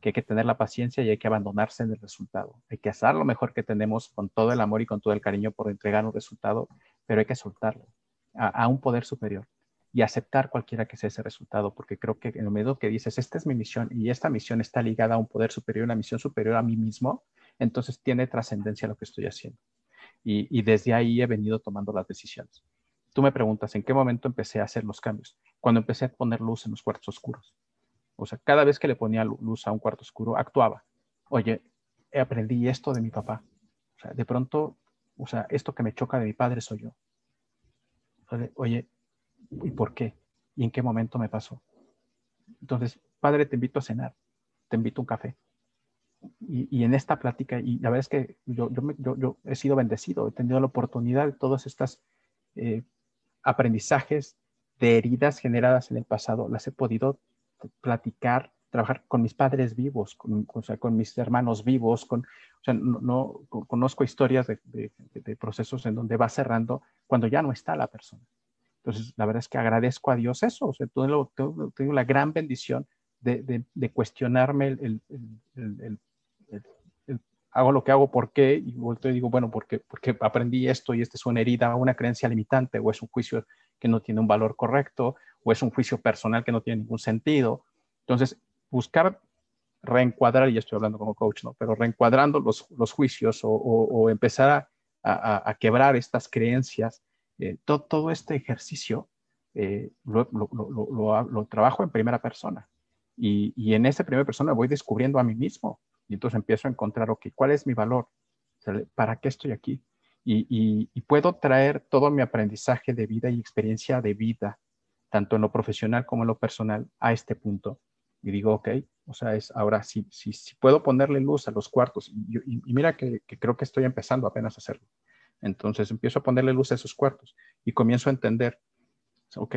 que hay que tener la paciencia y hay que abandonarse en el resultado. Hay que hacer lo mejor que tenemos con todo el amor y con todo el cariño por entregar un resultado, pero hay que soltarlo a, un poder superior y aceptar cualquiera que sea ese resultado, porque creo que en el momento que dices, esta es mi misión y esta misión está ligada a un poder superior, una misión superior a mí mismo, entonces tiene trascendencia lo que estoy haciendo. Y, y, desde ahí he venido tomando las decisiones. Tú me preguntas, ¿en qué momento empecé a hacer los cambios? Cuando empecé a poner luz en los cuartos oscuros. O sea, cada vez que le ponía luz a un cuarto oscuro, actuaba. Oye, aprendí esto de mi papá. O sea, de pronto, o sea, esto que me choca de mi padre soy yo. Oye, ¿y por qué? ¿Y en qué momento me pasó? Entonces, padre, te invito a cenar, te invito a un café. Y, en esta plática, y la verdad es que yo, yo, yo, he sido bendecido, he tenido la oportunidad de todas estas eh, aprendizajes de heridas generadas en el pasado, las he podido platicar, trabajar con mis padres vivos, con, o sea, con mis hermanos vivos, con, o sea, no, conozco historias de, de, procesos en donde va cerrando cuando ya no está la persona. Entonces, la verdad es que agradezco a Dios eso. O sea, tengo, tengo la gran bendición de, cuestionarme el, el, hago lo que hago, ¿por qué? Y vuelto y digo, bueno, porque, porque aprendí esto y esta es una herida, una creencia limitante, o es un juicio que no tiene un valor correcto, o es un juicio personal que no tiene ningún sentido. Entonces, buscar reencuadrar, y estoy hablando como coach, ¿no? Pero reencuadrando los, los juicios o, empezar a, a, quebrar estas creencias eh, todo, este ejercicio eh, lo, lo, trabajo en primera persona. Y, y, en esa primera persona voy descubriendo a mí mismo. Y entonces empiezo a encontrar, ok, ¿cuál es mi valor? ¿Para qué estoy aquí? Y, y, puedo traer todo mi aprendizaje de vida y experiencia de vida, tanto en lo profesional como en lo personal, a este punto. Y digo, ok, o sea, es ahora sí, sí, sí puedo ponerle luz a los cuartos. Y, mira que, que, creo que estoy empezando apenas a hacerlo. Entonces empiezo a ponerle luz a esos cuartos y comienzo a entender, ¿ok?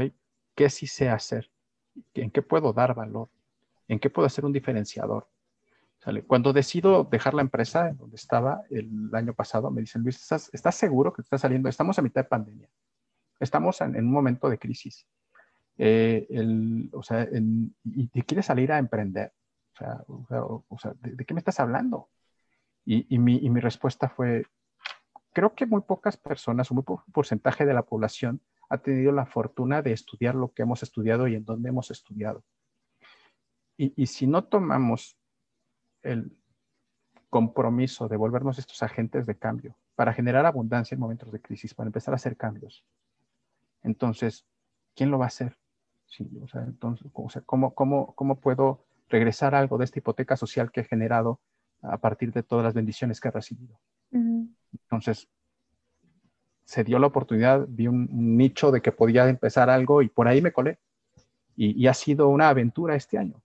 ¿Qué sí sé hacer? ¿En qué puedo dar valor? ¿En qué puedo hacer un diferenciador? ¿Sale? Cuando decido dejar la empresa en donde estaba el año pasado, me dicen, Luis, ¿estás, seguro que estás saliendo? Estamos a mitad de pandemia. Estamos en, un momento de crisis. Eh, o sea, y, te quieres salir a emprender. O sea, ¿de, qué me estás hablando? Y, mi, y mi respuesta fue, creo que muy pocas personas, un muy poco porcentaje de la población ha tenido la fortuna de estudiar lo que hemos estudiado y en dónde hemos estudiado. Y, si no tomamos el compromiso de volvernos estos agentes de cambio para generar abundancia en momentos de crisis, para empezar a hacer cambios, entonces, ¿quién lo va a hacer? O sea, entonces, o sea, ¿cómo, cómo, cómo puedo regresar algo de esta hipoteca social que he generado a partir de todas las bendiciones que he recibido? Entonces, se dio la oportunidad, vi un, nicho de que podía empezar algo y por ahí me colé. Y, ha sido una aventura este año.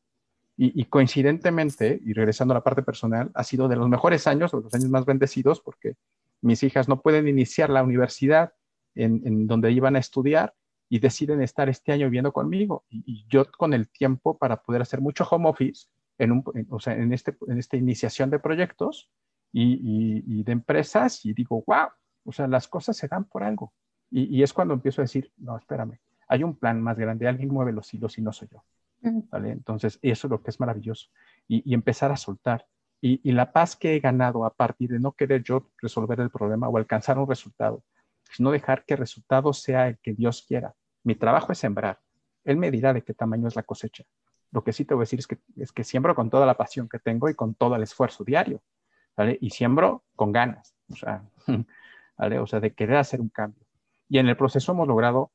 Y, coincidentemente, y regresando a la parte personal, ha sido de los mejores años, de los años más bendecidos, porque mis hijas no pueden iniciar la universidad en, donde iban a estudiar y deciden estar este año viviendo conmigo. Y, yo con el tiempo para poder hacer mucho home office, en, un, o sea, en, este, en esta iniciación de proyectos, y, de empresas y digo, wow, o sea, las cosas se dan por algo. Y, es cuando empiezo a decir, no, espérame, hay un plan más grande, alguien mueve los hilos y no soy yo. ¿Vale? Entonces, eso es lo que es maravilloso. Y, empezar a soltar. Y, la paz que he ganado a partir de no querer yo resolver el problema o alcanzar un resultado, sino dejar que el resultado sea el que Dios quiera. Mi trabajo es sembrar. Él me dirá de qué tamaño es la cosecha. Lo que sí te voy a decir es que, es que siembro con toda la pasión que tengo y con todo el esfuerzo diario. Y siembro con ganas, o sea, ¿vale? O sea, de querer hacer un cambio. Y en el proceso hemos logrado,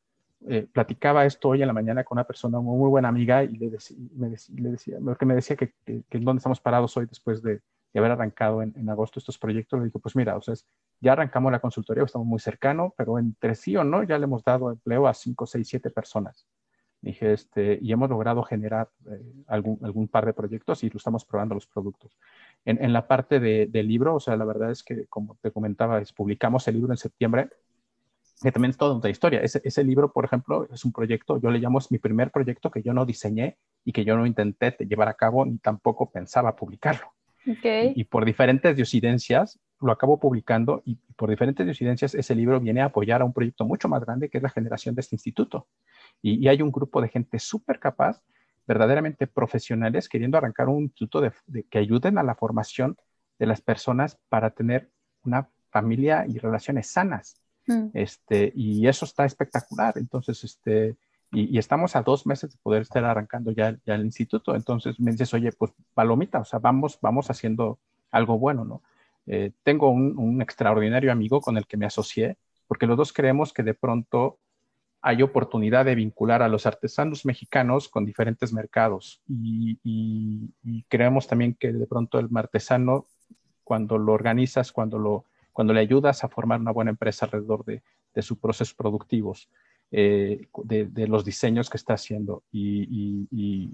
eh, platicaba esto hoy en la mañana con una persona muy, buena amiga y le, decía, me decía, le decía, que me decía que, que, dónde estamos parados hoy después de, haber arrancado en, en, agosto estos proyectos, le dije, pues mira, o sea, ya arrancamos la consultoría, estamos muy cercano, pero entre sí o no, ya le hemos dado empleo a 5, 6, 7 personas. Dije, este, y hemos logrado generar eh, algún, algún par de proyectos y lo estamos probando los productos. En, en la parte de, del libro, o sea, la verdad es que, como te comentaba, publicamos el libro en septiembre que también es toda otra historia. Ese, ese, libro, por ejemplo, es un proyecto, yo le llamo es mi primer proyecto que yo no diseñé y que yo no intenté llevar a cabo ni tampoco pensaba publicarlo. Okay. Y, y, por diferentes diosidencias lo acabo publicando y por diferentes diosidencias ese libro viene a apoyar a un proyecto mucho más grande que es la generación de este instituto. Y, y hay un grupo de gente súper capaz, verdaderamente profesionales, queriendo arrancar un instituto de, de, que ayuden a la formación de las personas para tener una familia y relaciones sanas. Mm. Este, y eso está espectacular. Entonces, este, y, y, estamos a dos meses de poder estar arrancando ya, ya, el instituto. Entonces me dices, oye, pues palomita, o sea, vamos, vamos haciendo algo bueno, ¿no? Eh, tengo un, extraordinario amigo con el que me asocié, porque los dos creemos que de pronto hay oportunidad de vincular a los artesanos mexicanos con diferentes mercados. Y, creemos también que de pronto el artesano, cuando lo organizas, cuando lo cuando le ayudas a formar una buena empresa alrededor de, de sus procesos productivos, eh, de, los diseños que está haciendo y, y,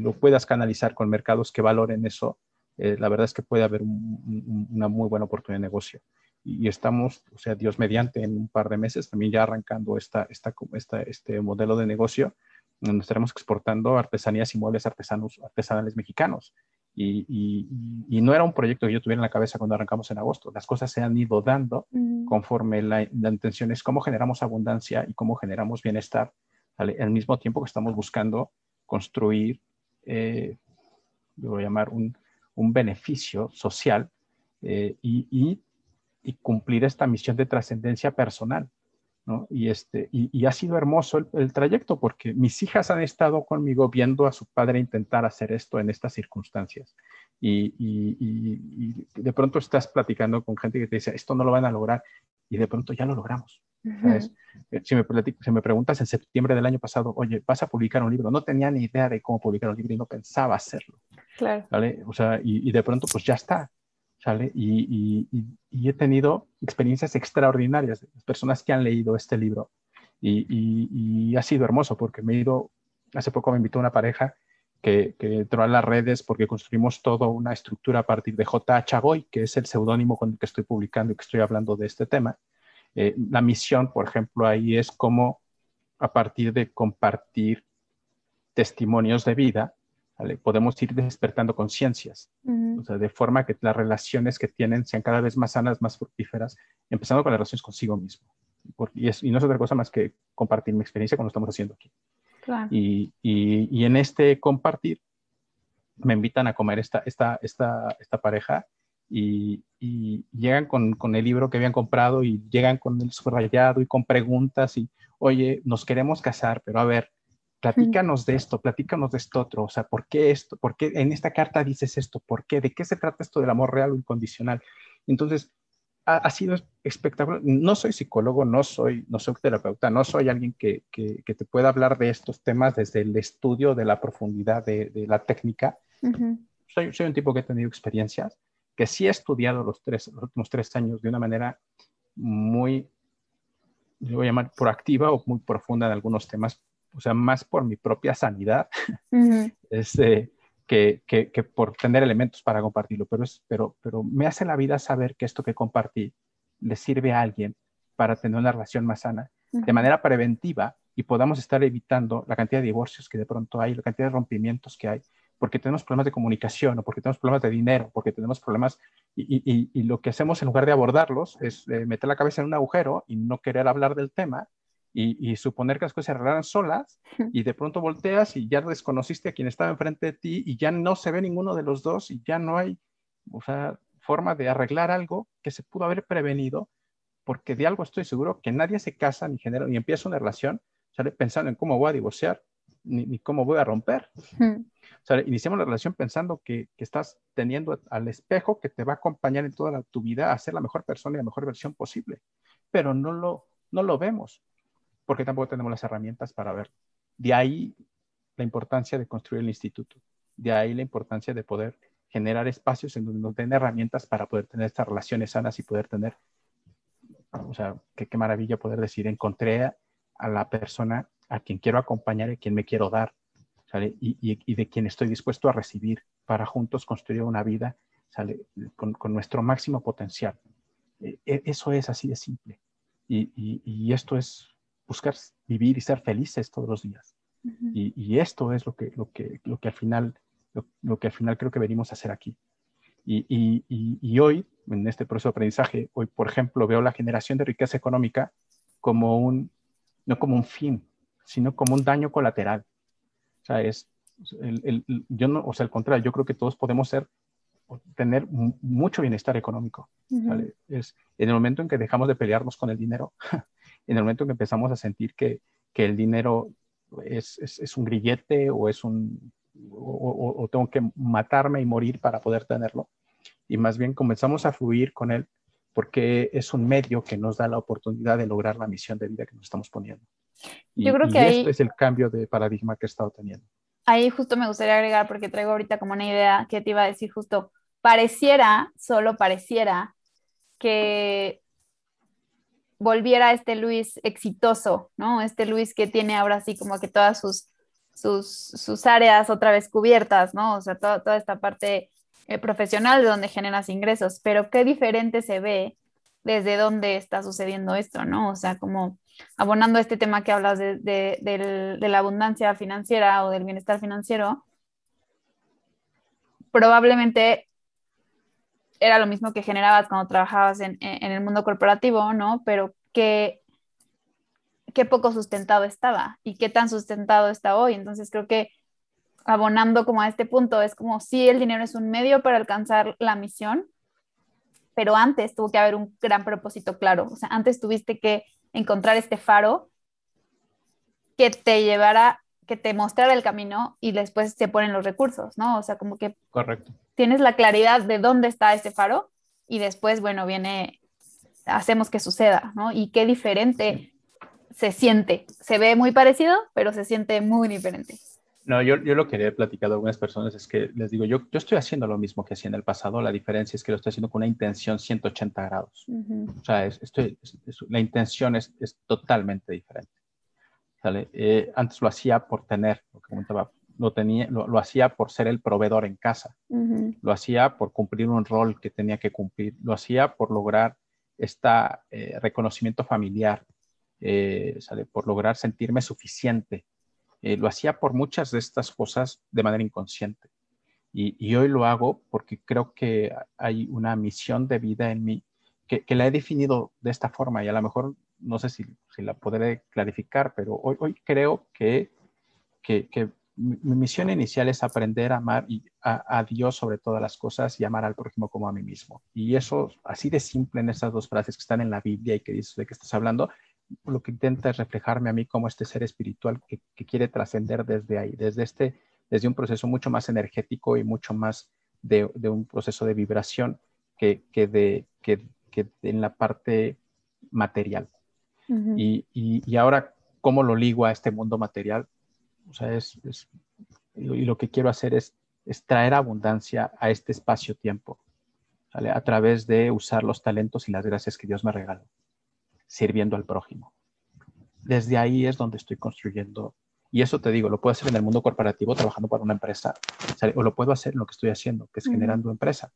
lo puedas canalizar con mercados que valoren eso, eh, la verdad es que puede haber un, un, una muy buena oportunidad de negocio. Y estamos, o sea, Dios mediante, en un par de meses también ya arrancando esta, esta, esta, este modelo de negocio, donde estaremos exportando artesanías y muebles artesanos, artesanales mexicanos. Y, y, y, no era un proyecto que yo tuviera en la cabeza cuando arrancamos en agosto. Las cosas se han ido dando mm. conforme la, la, intención es cómo generamos abundancia y cómo generamos bienestar ¿vale? al mismo tiempo que estamos buscando construir, eh, yo voy a llamar un, un beneficio social eh, y, y, cumplir esta misión de trascendencia personal. ¿no? Y, este, y, y, ha sido hermoso el, el, trayecto porque mis hijas han estado conmigo viendo a su padre intentar hacer esto en estas circunstancias. Y, de pronto estás platicando con gente que te dice, esto no lo van a lograr, y de pronto ya lo logramos. Uh -huh. si, me, si, me, preguntas en septiembre del año pasado, oye, vas a publicar un libro, no tenía ni idea de cómo publicar un libro y no pensaba hacerlo. Claro. ¿vale? O sea, y, de pronto pues ya está. ¿sale? Y, he tenido experiencias extraordinarias de personas que han leído este libro. Y, ha sido hermoso porque me he ido, hace poco me invitó una pareja que, que, entró a las redes porque construimos toda una estructura a partir de J. Chagoy, que es el seudónimo con el que estoy publicando y que estoy hablando de este tema. Eh, la misión, por ejemplo, ahí es como a partir de compartir testimonios de vida, ¿vale? podemos ir despertando conciencias, uh -huh. o sea, de forma que las relaciones que tienen sean cada vez más sanas, más fructíferas, empezando con las relaciones consigo mismo. Y, es, y no es otra cosa más que compartir mi experiencia cuando estamos haciendo aquí. Claro. Y, y, y, en este compartir me invitan a comer esta, esta, esta, esta pareja y, y, llegan con, con, el libro que habían comprado y llegan con el subrayado y con preguntas y, oye, nos queremos casar, pero a ver, platícanos de esto, platícanos de esto otro, o sea, ¿por qué esto? ¿Por qué en esta carta dices esto? ¿Por qué? ¿De qué se trata esto del amor real o incondicional? Entonces, ha, ha sido espectacular. No soy psicólogo, no soy, no soy terapeuta, no soy alguien que, que, que, te pueda hablar de estos temas desde el estudio de la profundidad de, de la técnica. Uh -huh. soy, soy un tipo que he tenido experiencias, que sí he estudiado los, tres, los últimos tres años de una manera muy, yo voy a llamar proactiva o muy profunda en algunos temas, o sea, más por mi propia sanidad, uh -huh. este, que, que, que, por tener elementos para compartirlo, pero, es, pero, pero me hace la vida saber que esto que compartí le sirve a alguien para tener una relación más sana, uh -huh. de manera preventiva, y podamos estar evitando la cantidad de divorcios que de pronto hay, la cantidad de rompimientos que hay, porque tenemos problemas de comunicación o porque tenemos problemas de dinero, porque tenemos problemas y, y, y lo que hacemos en lugar de abordarlos es eh, meter la cabeza en un agujero y no querer hablar del tema y, y, suponer que las cosas se arreglaran solas y de pronto volteas y ya desconociste a quien estaba enfrente de ti y ya no se ve ninguno de los dos y ya no hay o sea, forma de arreglar algo que se pudo haber prevenido porque de algo estoy seguro que nadie se casa ni genera ni empieza una relación ¿sale? pensando en cómo voy a divorciar ni, ni cómo voy a romper. O sea, iniciamos la relación pensando que, que, estás teniendo al espejo que te va a acompañar en toda la, tu vida a ser la mejor persona y la mejor versión posible, pero no lo, no lo vemos porque tampoco tenemos las herramientas para verlo. De ahí la importancia de construir el instituto, de ahí la importancia de poder generar espacios en donde nos den herramientas para poder tener estas relaciones sanas y poder tener, o sea, qué, maravilla poder decir, encontré a, la persona a quien quiero acompañar y a quien me quiero dar, ¿sale? Y, y, y, de quien estoy dispuesto a recibir para juntos construir una vida ¿sale? Con, con nuestro máximo potencial. E, eso es así de simple. Y, esto es buscar vivir y ser felices todos los días. y, esto es lo que, lo que, lo que al final, lo, que al final creo que venimos a hacer aquí. Y, hoy, en este proceso de aprendizaje, hoy, por ejemplo, veo la generación de riqueza económica como un, no como un fin, sino como un daño colateral. O sea, es, el, yo no, o sea, al contrario, yo creo que todos podemos ser, tener mucho bienestar económico. Es en el momento en que dejamos de pelearnos con el dinero, en el momento en que empezamos a sentir que, que el dinero es, es, es, un grillete o es un, o, o, tengo que matarme y morir para poder tenerlo, y más bien comenzamos a fluir con él porque es un medio que nos da la oportunidad de lograr la misión de vida que nos estamos poniendo. Y, Yo creo que ahí, esto es el cambio de paradigma que he estado teniendo. Ahí justo me gustaría agregar, porque traigo ahorita como una idea que te iba a decir justo, pareciera, solo pareciera, que volviera este Luis exitoso, ¿no? Este Luis que tiene ahora sí como que todas sus, sus, sus áreas otra vez cubiertas, ¿no? O sea, toda esta parte eh, profesional de donde generas ingresos, pero qué diferente se ve desde dónde está sucediendo esto, ¿no? O sea, como abonando este tema que hablas de, de, la abundancia financiera o del bienestar financiero, probablemente era lo mismo que generabas cuando trabajabas en, el mundo corporativo, ¿no? Pero qué, qué poco sustentado estaba y qué tan sustentado está hoy. Entonces creo que abonando como a este punto, es como si el dinero es un medio para alcanzar la misión, pero antes tuvo que haber un gran propósito claro. O sea, antes tuviste que encontrar este faro que te llevara que te mostrara el camino y después se ponen los recursos, ¿no? O sea, como que Correcto. tienes la claridad de dónde está ese faro y después, bueno, viene, hacemos que suceda, ¿no? Y qué diferente se siente. Se ve muy parecido, pero se siente muy diferente. No, yo, yo, lo que he platicado a algunas personas es que les digo, yo, yo estoy haciendo lo mismo que hacía en el pasado, la diferencia es que lo estoy haciendo con una intención 180 grados. O sea, estoy, la intención es, es totalmente diferente. Eh, antes lo hacía por tener, lo que comentaba, lo, tenía, lo, hacía por ser el proveedor en casa, lo hacía por cumplir un rol que tenía que cumplir, lo hacía por lograr este reconocimiento familiar, eh, por lograr sentirme suficiente. lo hacía por muchas de estas cosas de manera inconsciente. Y, y, hoy lo hago porque creo que hay una misión de vida en mí que, que la he definido de esta forma y a lo mejor no sé si, la podré clarificar, pero hoy, hoy creo que, que, mi, misión inicial es aprender a amar y a, Dios sobre todas las cosas y amar al prójimo como a mí mismo. Y eso, así de simple en estas dos frases que están en la Biblia y que dices de qué estás hablando, lo que intenta es reflejarme a mí como este ser espiritual que, quiere trascender desde ahí, desde, este, desde un proceso mucho más energético y mucho más de, de un proceso de vibración que, que, de, que, que en la parte material y, y, ahora, ¿cómo lo ligo a este mundo material? O sea, es, es y lo que quiero hacer es, es traer abundancia a este espacio-tiempo, a través de usar los talentos y las gracias que Dios me regaló, sirviendo al prójimo. Desde ahí es donde estoy construyendo. Y eso te digo, lo puedo hacer en el mundo corporativo trabajando para una empresa, o lo puedo hacer en lo que estoy haciendo, que es generando empresa.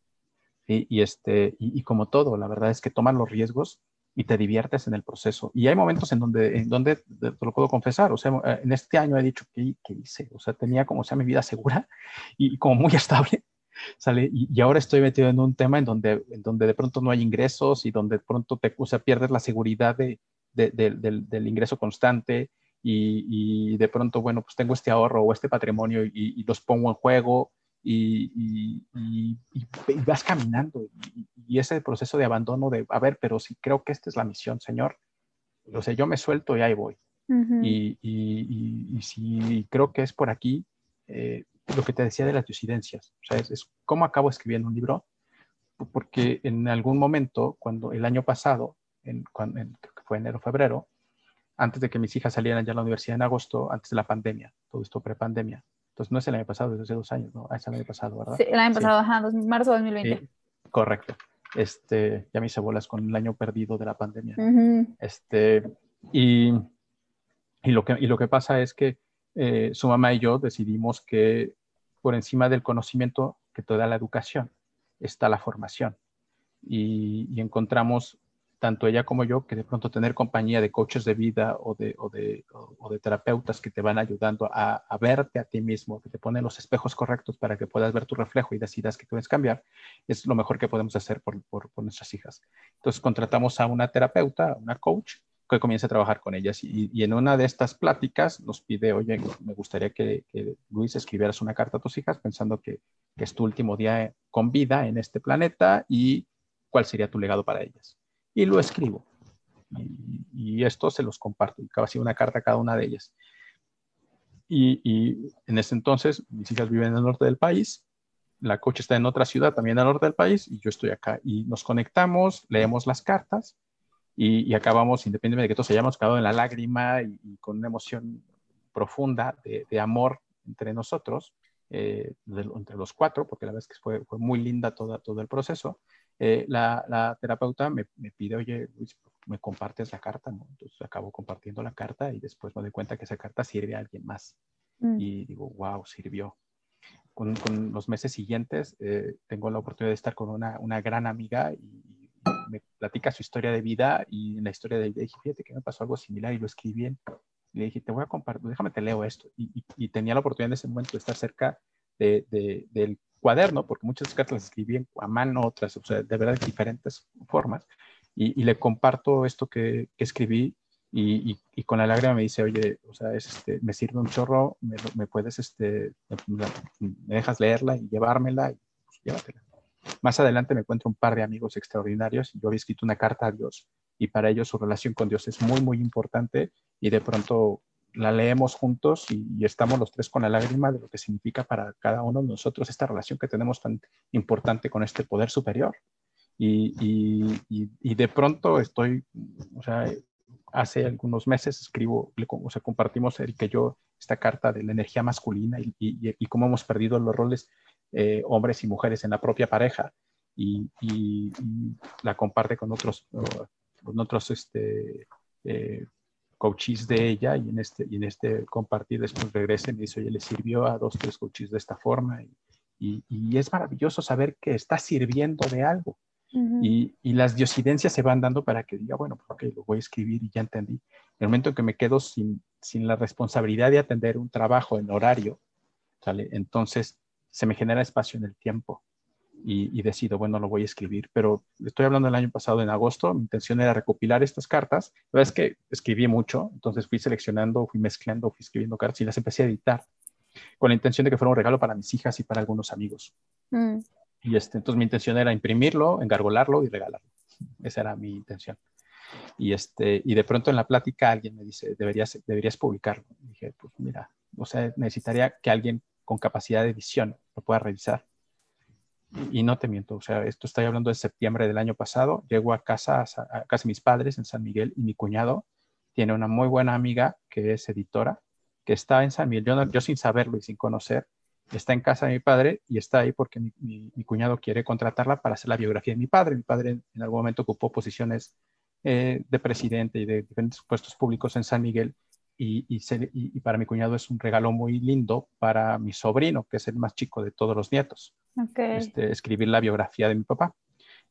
Y, y este, y, y, como todo, la verdad es que toman los riesgos y te diviertes en el proceso. Y hay momentos en donde, en donde te lo puedo confesar, o sea, eh, en este año he dicho, ¿qué, qué hice? O sea, tenía como sea mi vida segura y, como muy estable, ¿sale? Y, ahora estoy metido en un tema en donde, en donde de pronto no hay ingresos y donde de pronto te, o sea, pierdes la seguridad de, de, del, del, ingreso constante y, y, de pronto, bueno, pues tengo este ahorro o este patrimonio y, los pongo en juego y, vas caminando y, ese proceso de abandono de, a ver, pero si creo que esta es la misión, Señor, o sea, yo me suelto y ahí voy. y, si creo que es por aquí, eh, lo que te decía de las diosidencias, o sea, es, cómo acabo escribiendo un libro, porque en algún momento, cuando el año pasado, en, cuando, que fue enero, febrero, antes de que mis hijas salieran ya a la universidad en agosto, antes de la pandemia, todo esto prepandemia, entonces no es el año pasado, es hace dos años, ¿no? Ah, es el año pasado, ¿verdad? Sí, el año pasado, ajá, marzo de 2020. correcto. Este, ya me hice bolas con el año perdido de la pandemia. Este, y, y, lo que, y lo que pasa es que eh, su mamá y yo decidimos que por encima del conocimiento que te da la educación está la formación. Y, y encontramos tanto ella como yo, que de pronto tener compañía de coaches de vida o de, o de, o de terapeutas que te van ayudando a, verte a ti mismo, que te ponen los espejos correctos para que puedas ver tu reflejo y decidas que puedes cambiar, es lo mejor que podemos hacer por, por, nuestras hijas. Entonces contratamos a una terapeuta, una coach, que comience a trabajar con ellas. Y, y, en una de estas pláticas nos pide, oye, me gustaría que, que Luis escribieras una carta a tus hijas pensando que, que, es tu último día con vida en este planeta y cuál sería tu legado para ellas y lo escribo. Y, y esto se los comparto, casi una carta a cada una de ellas. Y, en ese entonces, mis hijas viven en el norte del país, la coach está en otra ciudad también al norte del país, y yo estoy acá. Y nos conectamos, leemos las cartas, y, acabamos, independientemente de que todos hayamos quedado en la lágrima y, con una emoción profunda de, amor entre nosotros, eh, entre los cuatro, porque la verdad es que fue, fue muy linda toda, todo el proceso, eh, la, la, terapeuta me, me, pide, oye, Luis, me compartes la carta, ¿no? Entonces acabo compartiendo la carta y después me doy cuenta que esa carta sirve a alguien más. Mm. Y digo, wow, sirvió. Con, con los meses siguientes eh, tengo la oportunidad de estar con una, una, gran amiga y me platica su historia de vida y en la historia de vida dije, fíjate que me pasó algo similar y lo escribí bien. Y le dije, te voy a compartir, déjame te leo esto. Y, y, y, tenía la oportunidad en ese momento de estar cerca de, de, del cuaderno, porque muchas cartas las escribí a mano, otras, o sea, de verdad, diferentes formas, y, le comparto esto que, escribí y, con la lágrima me dice, oye, o sea, es, este, me sirve un chorro, me, me puedes, este, me, me, dejas leerla y llevármela y pues, llévatela. Más adelante me encuentro un par de amigos extraordinarios y yo había escrito una carta a Dios y para ellos su relación con Dios es muy, muy importante y de pronto la leemos juntos y, y, estamos los tres con la lágrima de lo que significa para cada uno de nosotros esta relación que tenemos tan importante con este poder superior. Y, y, y de pronto estoy, o sea, hace algunos meses escribo, o sea, compartimos Eric y yo esta carta de la energía masculina y, cómo hemos perdido los roles eh, hombres y mujeres en la propia pareja y, la comparte con otros, con otros este, eh, coaches de ella y en este, y en este compartir después regresa y me dice, oye, le sirvió a dos, tres coaches de esta forma y, y, y es maravilloso saber que está sirviendo de algo. Uh -huh. y, y, las diosidencias se van dando para que diga, bueno, ok, lo voy a escribir y ya entendí. En el momento en que me quedo sin, sin la responsabilidad de atender un trabajo en horario, ¿sale? entonces se me genera espacio en el tiempo y, y, decido, bueno, lo voy a escribir. Pero estoy hablando del año pasado, en agosto, mi intención era recopilar estas cartas. La verdad es que escribí mucho, entonces fui seleccionando, fui mezclando, fui escribiendo cartas y las empecé a editar con la intención de que fuera un regalo para mis hijas y para algunos amigos. Mm. Y este, entonces mi intención era imprimirlo, engargolarlo y regalarlo. Esa era mi intención. Y, este, y de pronto en la plática alguien me dice, deberías, deberías publicarlo. Y dije, pues mira, o sea, necesitaría que alguien con capacidad de visión lo pueda revisar. Y no te miento, o sea, esto estoy hablando de septiembre del año pasado. Llego a casa, a casa de mis padres en San Miguel y mi cuñado tiene una muy buena amiga que es editora, que está en San Miguel. Yo, no, yo sin saberlo y sin conocer, está en casa de mi padre y está ahí porque mi, mi, mi, cuñado quiere contratarla para hacer la biografía de mi padre. Mi padre en algún momento ocupó posiciones eh, de presidente y de diferentes puestos públicos en San Miguel y, y, se, y, y, para mi cuñado es un regalo muy lindo para mi sobrino, que es el más chico de todos los nietos, okay. este, escribir la biografía de mi papá.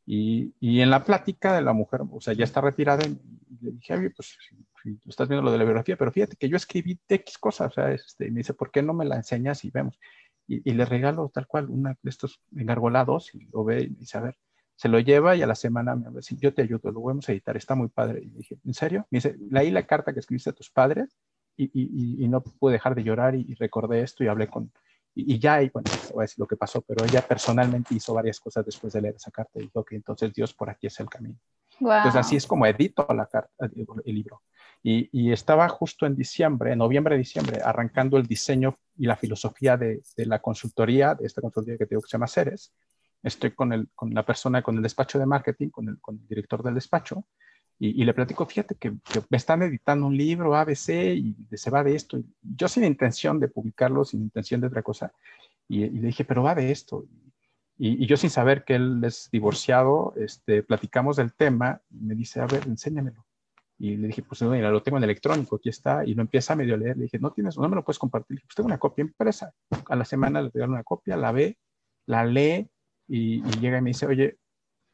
Y, y, en la plática de la mujer, o sea, ya está retirada, y le dije, oye, pues si estás viendo lo de la biografía, pero fíjate que yo escribí X cosas, o sea, este, y me dice, ¿por qué no me la enseñas y vemos? Y, y, le regalo tal cual una de estos engargolados y lo ve y dice, a ver, se lo lleva y a la semana me dice, yo te ayudo, lo vamos a editar, está muy padre. Y dije, ¿en serio? Me dice, leí la carta que escribiste a tus padres y, y no pude dejar de llorar y, recordé esto y hablé con, y, ya, y bueno, voy a decir lo que pasó, pero ella personalmente hizo varias cosas después de leer esa carta y dijo que entonces Dios por aquí es el camino. Wow. Entonces así es como edito la carta, el, el libro. Y, y, estaba justo en diciembre, en noviembre, diciembre, arrancando el diseño y la filosofía de, de, la consultoría, de esta consultoría que tengo que se llama Ceres. Estoy con, el, con la persona, con el despacho de marketing, con el, con el director del despacho, y, y, le platico, fíjate que, que, me están editando un libro ABC y se va de esto. Yo sin intención de publicarlo, sin intención de otra cosa, y, y le dije, pero va de esto. Y, y, yo sin saber que él es divorciado, este, platicamos del tema y me dice, a ver, enséñamelo. Y le dije, pues mira, lo tengo en electrónico, aquí está. Y lo empieza a medio leer. Le dije, no tienes, no me lo puedes compartir. Le dije, pues tengo una copia impresa. A la semana le regalo una copia, la ve, la lee y, y, llega y me dice, oye,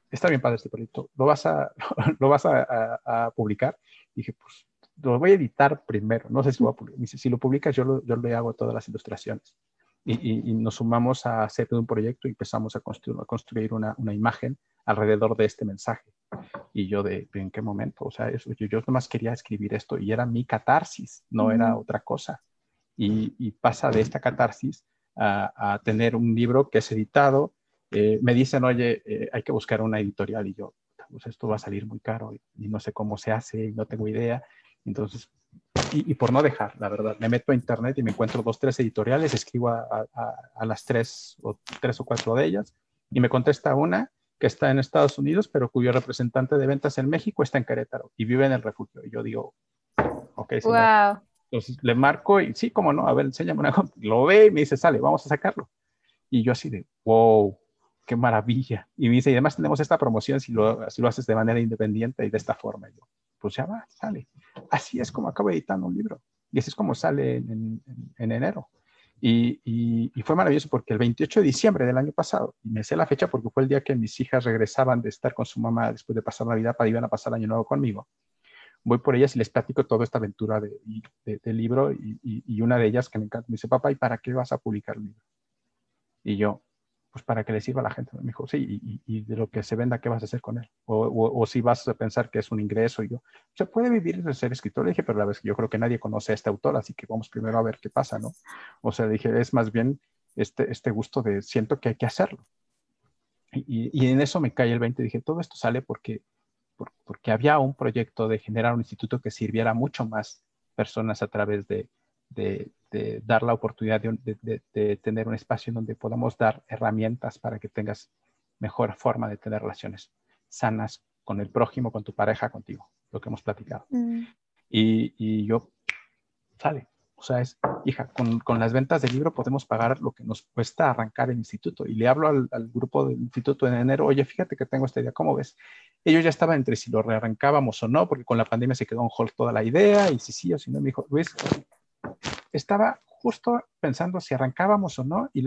está bien padre este proyecto, ¿lo vas a, lo vas a, publicar? dije, pues lo voy a editar primero, no sé si lo voy a publicar. si lo publicas, yo, lo, yo le hago todas las ilustraciones. Y, y, nos sumamos a hacer un proyecto y empezamos a construir, a construir una, una, imagen alrededor de este mensaje. Y yo de, ¿en qué momento? O sea, yo, yo nomás quería escribir esto y era mi catarsis, no era otra cosa. Y, y, pasa de esta catarsis a, a, tener un libro que es editado. Eh, me dicen, oye, eh, hay que buscar una editorial y yo, pues esto va a salir muy caro y, y no sé cómo se hace y no tengo idea. Entonces, y, por no dejar, la verdad, me meto a internet y me encuentro dos, tres editoriales, escribo a, a, las tres o tres o cuatro de ellas y me contesta una que está en Estados Unidos, pero cuyo representante de ventas en México está en Querétaro y vive en el refugio. Y yo digo, ok, wow. Entonces le marco y sí, cómo no, a ver, enséñame una Lo ve y me dice, sale, vamos a sacarlo. Y yo así de, wow, qué maravilla. Y me dice, y además tenemos esta promoción si lo, si lo haces de manera independiente y de esta forma. Y yo, pues ya va, sale. Así es como acabo editando un libro. Y así es como sale en, enero. Y, y, fue maravilloso porque el 28 de diciembre del año pasado, y me sé la fecha porque fue el día que mis hijas regresaban de estar con su mamá después de pasar Navidad para iban a pasar el año nuevo conmigo. Voy por ellas y les platico toda esta aventura del de, libro y, y, una de ellas que me encanta me dice, papá, ¿y para qué vas a publicar el libro? Y yo, pues para que le sirva a la gente. Me dijo, sí, y, de lo que se venda, ¿qué vas a hacer con él? O, si vas a pensar que es un ingreso. Y yo, se puede vivir de ser escritor. Le dije, pero la vez que yo creo que nadie conoce a este autor, así que vamos primero a ver qué pasa, ¿no? O sea, dije, es más bien este, este gusto de siento que hay que hacerlo. Y, en eso me cae el 20. Dije, todo esto sale porque, porque había un proyecto de generar un instituto que sirviera mucho más personas a través de, de, dar la oportunidad de, tener un espacio en donde podamos dar herramientas para que tengas mejor forma de tener relaciones sanas con el prójimo, con tu pareja, contigo, lo que hemos platicado. Mm. Y, yo, sale, o sea, es, hija, con, las ventas del libro podemos pagar lo que nos cuesta arrancar el instituto. Y le hablo al, grupo del instituto en enero, oye, fíjate que tengo esta idea, ¿cómo ves? Ellos ya estaban entre si lo rearrancábamos o no, porque con la pandemia se quedó en hold toda la idea, y si sí o si no, me dijo, Luis, estaba justo pensando si arrancábamos o no y,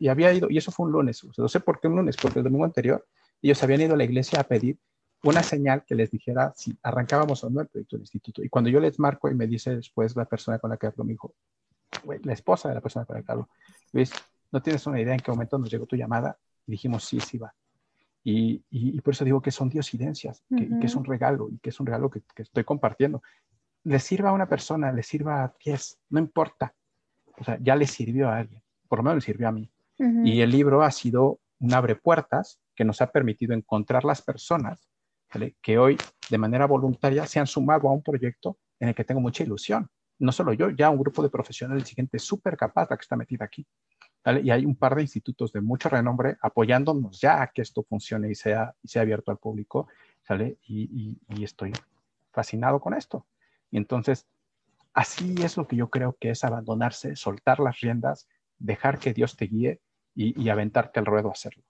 y había ido, y eso fue un lunes, o sea, no sé por qué un lunes, porque el domingo anterior ellos habían ido a la iglesia a pedir una señal que les dijera si arrancábamos o no el proyecto del instituto. Y cuando yo les marco y me dice después la persona con la que hablo, me dijo, la esposa de la persona con la que hablo, Luis, no tienes una idea en qué momento nos llegó tu llamada. Y dijimos, sí, sí va. Y, y, por eso digo que son diosidencias, que, que, es un regalo y que es un regalo que, que, estoy compartiendo le sirva a una persona, le sirva a 10, no importa. O sea, ya le sirvió a alguien, por lo menos le sirvió a mí. Y el libro ha sido un abre puertas que nos ha permitido encontrar las personas que hoy de manera voluntaria se han sumado a un proyecto en el que tengo mucha ilusión. No solo yo, ya un grupo de profesionales siguiente súper capaz la que está metida aquí. Y hay un par de institutos de mucho renombre apoyándonos ya a que esto funcione y sea, y sea abierto al público. ¿sale? y estoy fascinado con esto. Y entonces, así es lo que yo creo que es abandonarse, soltar las riendas, dejar que Dios te guíe y, aventarte al ruedo a hacerlo.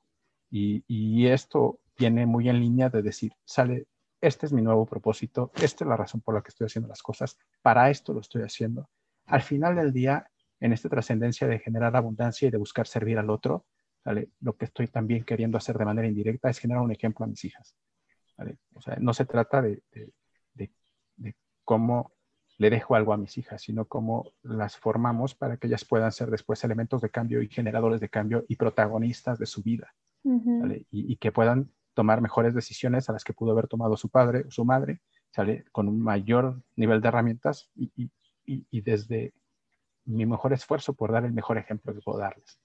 Y, esto viene muy en línea de decir, sale, este es mi nuevo propósito, esta es la razón por la que estoy haciendo las cosas, para esto lo estoy haciendo. Al final del día, en esta trascendencia de generar abundancia y de buscar servir al otro, lo que estoy también queriendo hacer de manera indirecta es generar un ejemplo a mis hijas. O sea, no se trata de, cómo le dejo algo a mis hijas, sino cómo las formamos para que ellas puedan ser después elementos de cambio y generadores de cambio y protagonistas de su vida, y, que puedan tomar mejores decisiones a las que pudo haber tomado su padre o su madre, ¿sale? con un mayor nivel de herramientas y, y desde mi mejor esfuerzo por dar el mejor ejemplo que puedo darles.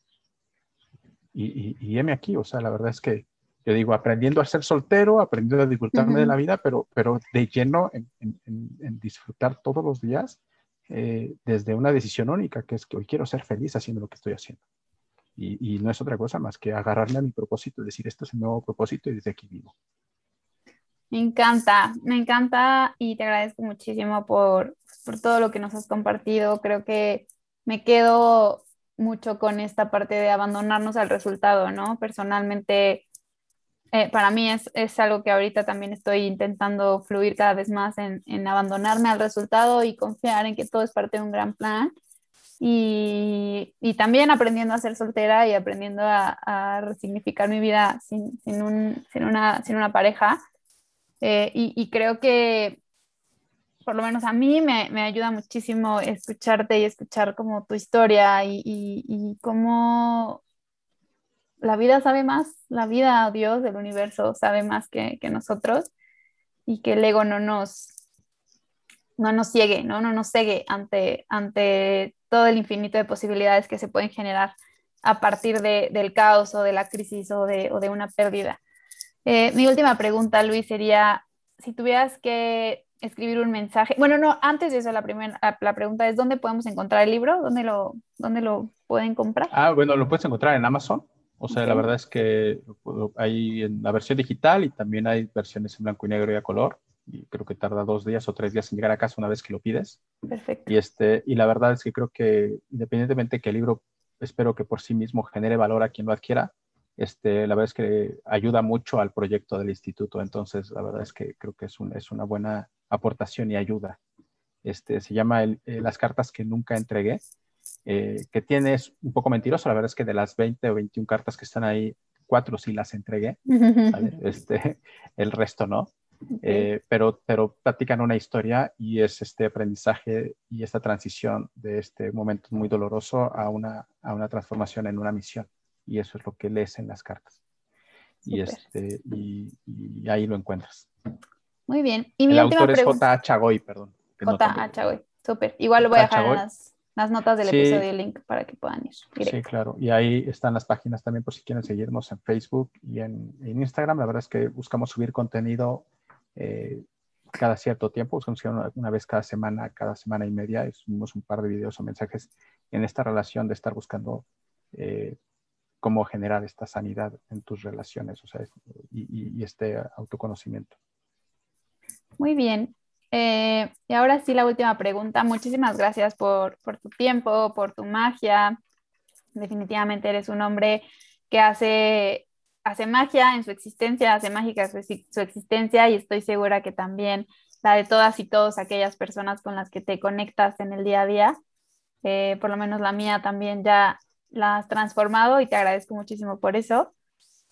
Y, y, heme aquí, o sea, la verdad es que yo digo, aprendiendo a ser soltero, aprendiendo a disfrutarme de la vida, pero, pero de lleno en, en, disfrutar todos los días eh, desde una decisión única, que es que hoy quiero ser feliz haciendo lo que estoy haciendo. Y, y, no es otra cosa más que agarrarme a mi propósito, decir, esto es el nuevo propósito y desde aquí vivo. Me encanta, me encanta y te agradezco muchísimo por, por todo lo que nos has compartido. Creo que me quedo mucho con esta parte de abandonarnos al resultado, ¿no? Personalmente, eh, para mí es, es, algo que ahorita también estoy intentando fluir cada vez más en, en, abandonarme al resultado y confiar en que todo es parte de un gran plan. y, y, también aprendiendo a ser soltera y aprendiendo a, a resignificar mi vida sin, sin, un, sin, una, sin una pareja. Eh, y, y, creo que, por lo menos a mí, me, me, ayuda muchísimo escucharte y escuchar como tu historia y, y, cómo la vida sabe más, la vida, Dios, el universo sabe más que, nosotros y que el ego no nos, no nos ciegue, ¿no? no nos cegue ante, ante todo el infinito de posibilidades que se pueden generar a partir de, del caos o de la crisis o de, o de una pérdida. Eh, mi última pregunta, Luis, sería, si tuvieras que escribir un mensaje, bueno, no, antes de eso, la, primera, la pregunta es, ¿dónde podemos encontrar el libro? ¿Dónde lo, dónde lo pueden comprar? Ah, bueno, lo puedes encontrar en Amazon. O sea, la verdad es que hay en la versión digital y también hay versiones en blanco y negro y a color y creo que tarda dos días o tres días en llegar a casa una vez que lo pides. Perfecto. Y, este, y la verdad es que creo que independientemente que el libro, espero que por sí mismo genere valor a quien lo adquiera, este, la verdad es que ayuda mucho al proyecto del instituto. Entonces, la verdad es que creo que es, un, es una buena aportación y ayuda. Este, se llama el, eh, Las cartas que nunca entregué, eh, que tiene, es un poco mentiroso, la verdad es que de las 20 o 21 cartas que están ahí, cuatro sí las entregué, este, el resto no. Eh, pero, pero platican una historia y es este aprendizaje y esta transición de este momento muy doloroso a una, a una transformación en una misión. Y eso es lo que lees en las cartas. Y, este, y, ahí lo encuentras. Muy bien. Y mi El autor es J. Chagoy, perdón. J. Chagoy, súper. Igual lo voy a dejar en las, las, notas del episodio, link para que puedan ir. Sí, claro. Y ahí están las páginas también por si quieren seguirnos en Facebook y en, en Instagram. La verdad es que buscamos subir contenido eh, cada cierto tiempo, usamos una, vez cada semana, cada semana y media, subimos un par de videos o mensajes en esta relación de estar buscando eh, cómo generar esta sanidad en tus relaciones o sea, y, este autoconocimiento. Muy bien. Eh, y ahora sí, la última pregunta. Muchísimas gracias por, por tu tiempo, por tu magia. Definitivamente eres un hombre que hace hace magia en su existencia, hace mágica su, existencia y estoy segura que también la de todas y todos aquellas personas con las que te conectas en el día a día. Eh, por lo menos la mía también ya la has transformado y te agradezco muchísimo por eso.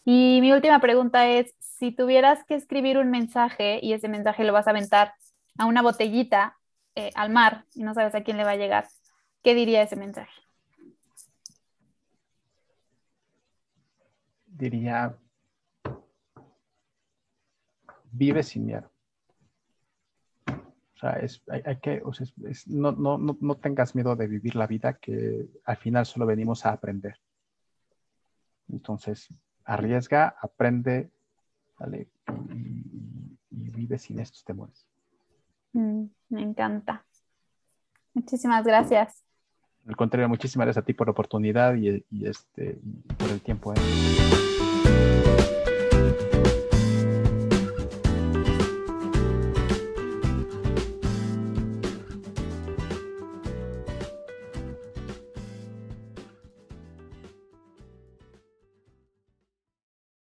Y mi última pregunta es, si tuvieras que escribir un mensaje y ese mensaje lo vas a aventar a una botellita eh, al mar y no sabes a quién le va a llegar, ¿qué diría ese mensaje? diría, vive sin miedo. O sea, es, hay, que, no, no, no, no, tengas miedo de vivir la vida que al final solo venimos a aprender. Entonces, arriesga, aprende, y, vive sin estos temores. Mm, me encanta. Muchísimas gracias. Al contrario, muchísimas gracias a ti por la oportunidad y, este, por el tiempo. ¿eh?